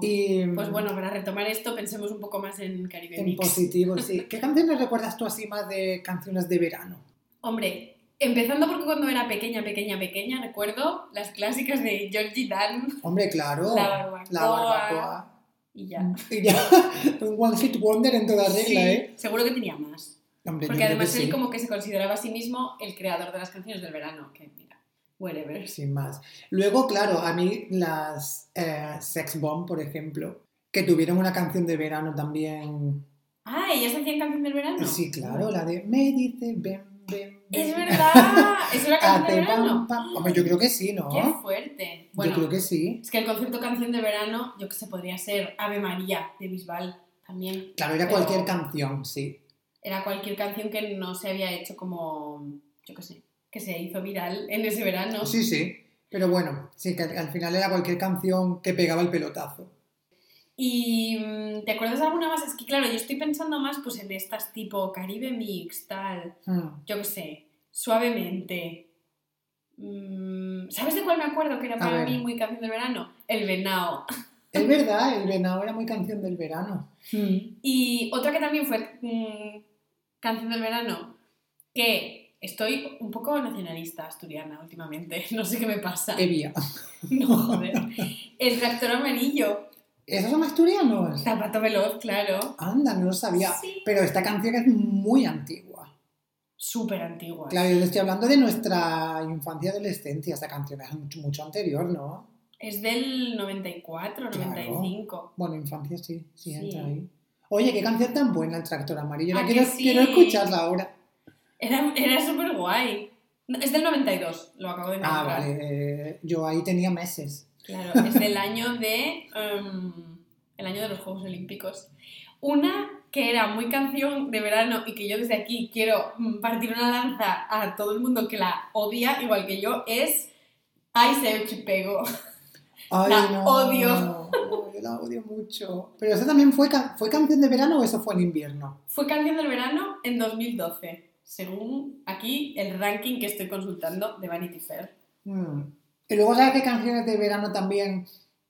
Y, Pues bueno, para retomar esto, pensemos un poco más en Caribe en Mix. positivo, sí. ¿Qué canciones recuerdas tú así más de canciones de verano? Hombre, empezando porque cuando era pequeña, pequeña, pequeña, recuerdo las clásicas de Georgie Dan Hombre, claro. La barbacoa. La barbacoa. Y ya. Y ya, un One Hit Wonder en toda regla, Sí, ¿eh? seguro que tenía más. Hombre, Porque además él sí, como que se consideraba a sí mismo el creador de las canciones del verano, que mira, whatever. Sin más. Luego, claro, a mí las eh, Sex Bomb, por ejemplo, que tuvieron una canción de verano también. Ah, ¿ellas hacían canción del verano? Sí, claro, la de Me dice ven. Es verdad, es una canción Ate, del verano. Hombre, yo creo que sí, ¿no? Qué fuerte. Bueno, Yo creo que sí. es que el concepto canción de verano, yo que sé, podría ser Ave María de Bisbal también. Claro, era cualquier canción, sí. Era cualquier canción que no se había hecho como, yo qué sé, que se hizo viral en ese verano. Sí, sí. Pero bueno, sí, que al final era cualquier canción que pegaba el pelotazo. Y mm, ¿te acuerdas de alguna más? Es que claro, yo estoy pensando más pues en estas tipo Caribe Mix, tal, Hmm. yo qué sé, suavemente. Mm, ¿Sabes de cuál me acuerdo que era para mí muy canción del verano? El Venao. Es verdad, el venado era muy canción del verano. Hmm. Y otra que también fue mm, canción del verano, que estoy un poco nacionalista asturiana últimamente, no sé qué me pasa. Evia. No, joder. El tractor amarillo. ¿Esos son asturianos? Zapato veloz, claro. Anda, no lo sabía. Sí. Pero esta canción es muy antigua. Súper antigua. Claro, yo le estoy hablando de nuestra infancia y adolescencia. Esta canción es mucho, mucho anterior, ¿no? Es del 94, Claro. 95. Bueno, infancia sí, sí, Sí. entra ahí. Oye, qué canción tan buena, el tractor amarillo. La ¿A quiero, sí? quiero escucharla ahora. Era, era súper guay. Es del 92, lo acabo de Ah, encontrar. vale. eh, yo ahí tenía meses. Claro, es del año de. em, el año de los Juegos Olímpicos. Una que era muy canción de verano y que yo desde aquí quiero mm, partir una lanza a todo el mundo que la odia, igual que yo, es Ay, se chipego. Ay, La no, odio. no, yo la odio mucho. Pero eso también fue, fue canción de verano o eso fue en invierno. Fue canción del verano en 2012, según aquí el ranking que estoy consultando de Vanity Fair. Mm. Y luego, ¿sabes qué canciones de verano también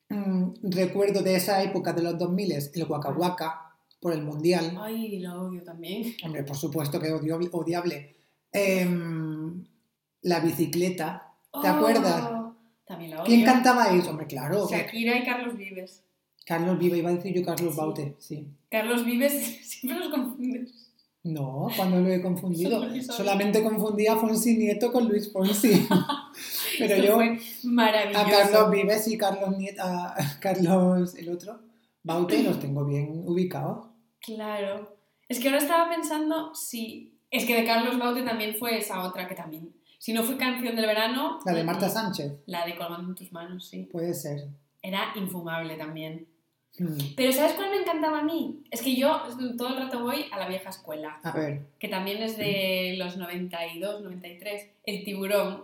mm, recuerdo de esa época de los 2000? El Waka Waka por el Mundial. Ay, la odio también. Hombre, por supuesto que odio, odiable. Em, la bicicleta. ¿Te acuerdas? Oh, También la odio. ¿Quién cantaba eso? Hombre, claro. Shakira y Carlos Vives. Carlos Viva, iba a decir yo Carlos Sí. Baute, sí. Carlos Vives siempre los confundes. No, cuando lo he confundido. Solamente confundía a Fonsi Nieto con Luis Fonsi. Pero Esto yo fue maravilloso. a Carlos Vives y Carlos Nieto, a Carlos el otro, Baute, los tengo bien ubicados. Claro. Es que ahora estaba pensando si. Es que de Carlos Baute también fue esa otra que también. Si no fue canción del verano. La de Marta Sánchez, La de Colgando en tus manos, sí. puede ser. Era infumable también. Hmm. Pero ¿sabes cuál me encantaba a mí? Es que yo todo el rato voy a la vieja escuela, A ver, que también es de los 92, 93. El tiburón.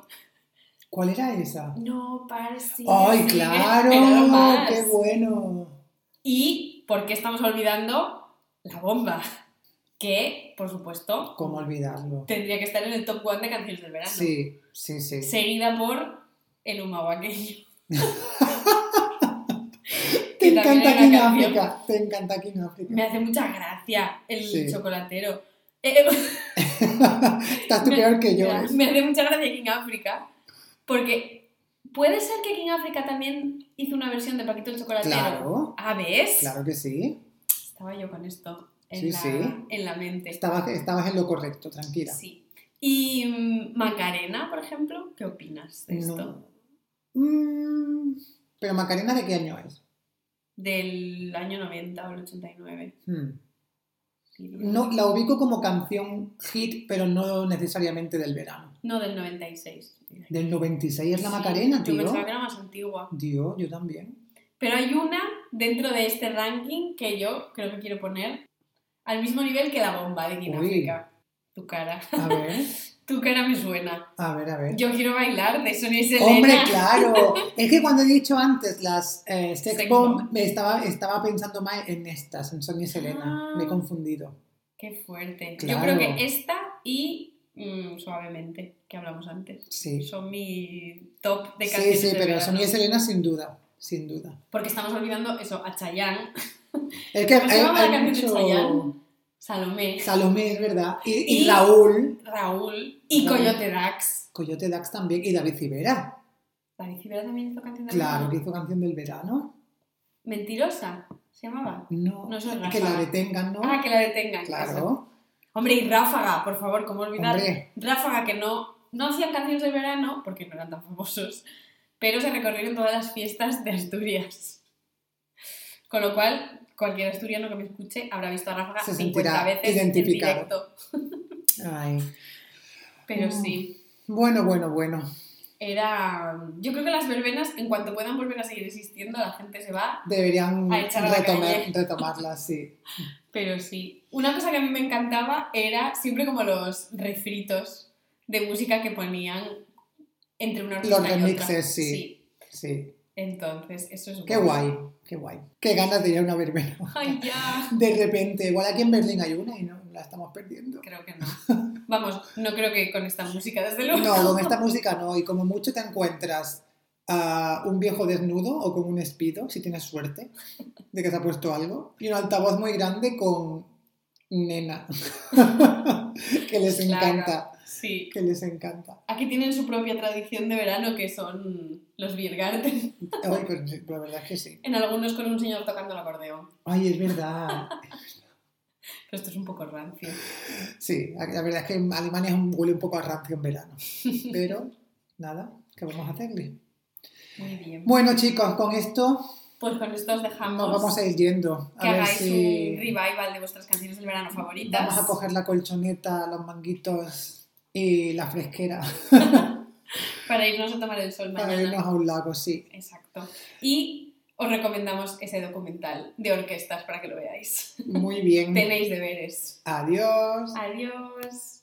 ¿Cuál era esa? No, Parsi. ¡Ay, claro! ¡Qué bueno! Y, ¿por qué estamos olvidando? La bomba. Que, por supuesto, ¿Cómo olvidarlo? tendría que estar en el top one de canciones del verano. Sí, sí, sí. Seguida por el humahuaqueño. Te encanta King canción. África, te encanta King África. Me hace mucha gracia el Sí. chocolatero. Eh, Estás tú peor que yo. Me hace mucha gracia King África. Porque puede ser que King África también hizo una versión de Paquito el Chocolatero. Claro, Ah, ¿ves? claro que sí. Estaba yo con esto en, Sí, la, sí. en la mente. Estabas, estabas en lo correcto, tranquila. Sí. Y mm, Macarena, por ejemplo, ¿qué opinas de esto? No. Mm, Pero Macarena, ¿de qué año es? Del año 90 o el 89. Hmm. No, la ubico como canción hit, pero no necesariamente del verano. No, del 96. Del 96 es la Sí, Macarena, Yo tío. pensaba que era más antigua. Dios, yo también. Pero hay una dentro de este ranking que yo creo que quiero poner al mismo nivel que la bomba de. África. Tu cara. A ver, Tu cara me suena. a ver, a ver. Yo quiero bailar de Sonia y Selena. Hombre, claro. Es que cuando he dicho antes las eh, Sex Sex Bomb, Bomb. me estaba, estaba pensando más en estas, en Sonia y Selena. Ah. Me he confundido. Qué fuerte. Claro. Yo creo que esta y mm, Suavemente, que hablamos antes. Sí. Son mi top de Sí, canciones sí, de pero verano. Sonia y Selena sin duda, sin duda. Porque estamos olvidando eso, a Chayanne, Es que ¿Cómo se hay, la canción de mucho... Chayanne? Salomé, Salomé, es verdad. Y, y Y- Raúl, Raúl y Raúl. Coyote Dax. Coyote Dax también, y David Civera. David Civera también hizo canción de Claro, verano. que hizo canción del verano. Mentirosa, se llamaba. No, No soy que la detengan, ¿no? Ah, que la detengan. claro. Hombre, y Ráfaga, por favor, ¿cómo olvidar? Hombre, Ráfaga, que no, no hacían canciones de verano, porque no eran tan famosos, pero se recorrieron todas las fiestas de Asturias. Con lo cual, cualquier asturiano que me escuche habrá visto a Ráfaga Se 50 sentirá veces identificado. en directo. ay. Pero Mm. sí, Bueno, bueno, bueno. era... Yo creo que las verbenas, en cuanto puedan volver a seguir existiendo, la gente se va, Deberían A echar a la retomar, calle. retomarlas, sí. Pero sí. Una cosa que a mí me encantaba era siempre como los refritos de música que ponían entre una orquesta Los y otra. remixes, sí. sí. Sí. Entonces, eso es Qué bueno. guay, qué guay. Qué ganas de ir a una verbena. Ay, ya. De repente, igual aquí en Berlín hay una y no la estamos perdiendo. Creo que no. Vamos, no creo que con esta música, desde luego. No, con esta música no. Y como mucho te encuentras a un viejo desnudo o con un espido, si tienes suerte, de que se ha puesto algo. Y un altavoz muy grande con nena, que les Claro. encanta. Sí. que les encanta. Aquí tienen su propia tradición de verano que son los Biergarten. Ay, pero la verdad es que sí. En algunos con un señor tocando el acordeón. Ay, es verdad. Pero esto es un poco rancio. Sí, la verdad es que en Alemania es un- huele un poco a rancio en verano. Pero, nada, ¿qué vamos a hacerle? Muy bien. Bueno, chicos, con esto Pues con esto os dejamos nos vamos a ir yendo. que ver hagáis si un revival de vuestras canciones del verano favoritas. vamos a coger la colchoneta, los manguitos y la fresquera Para irnos a tomar el sol para mañana. irnos a un lago, sí. Exacto. Y os recomendamos ese documental de orquestas para que lo veáis. Muy bien. Tenéis deberes. Adiós. Adiós.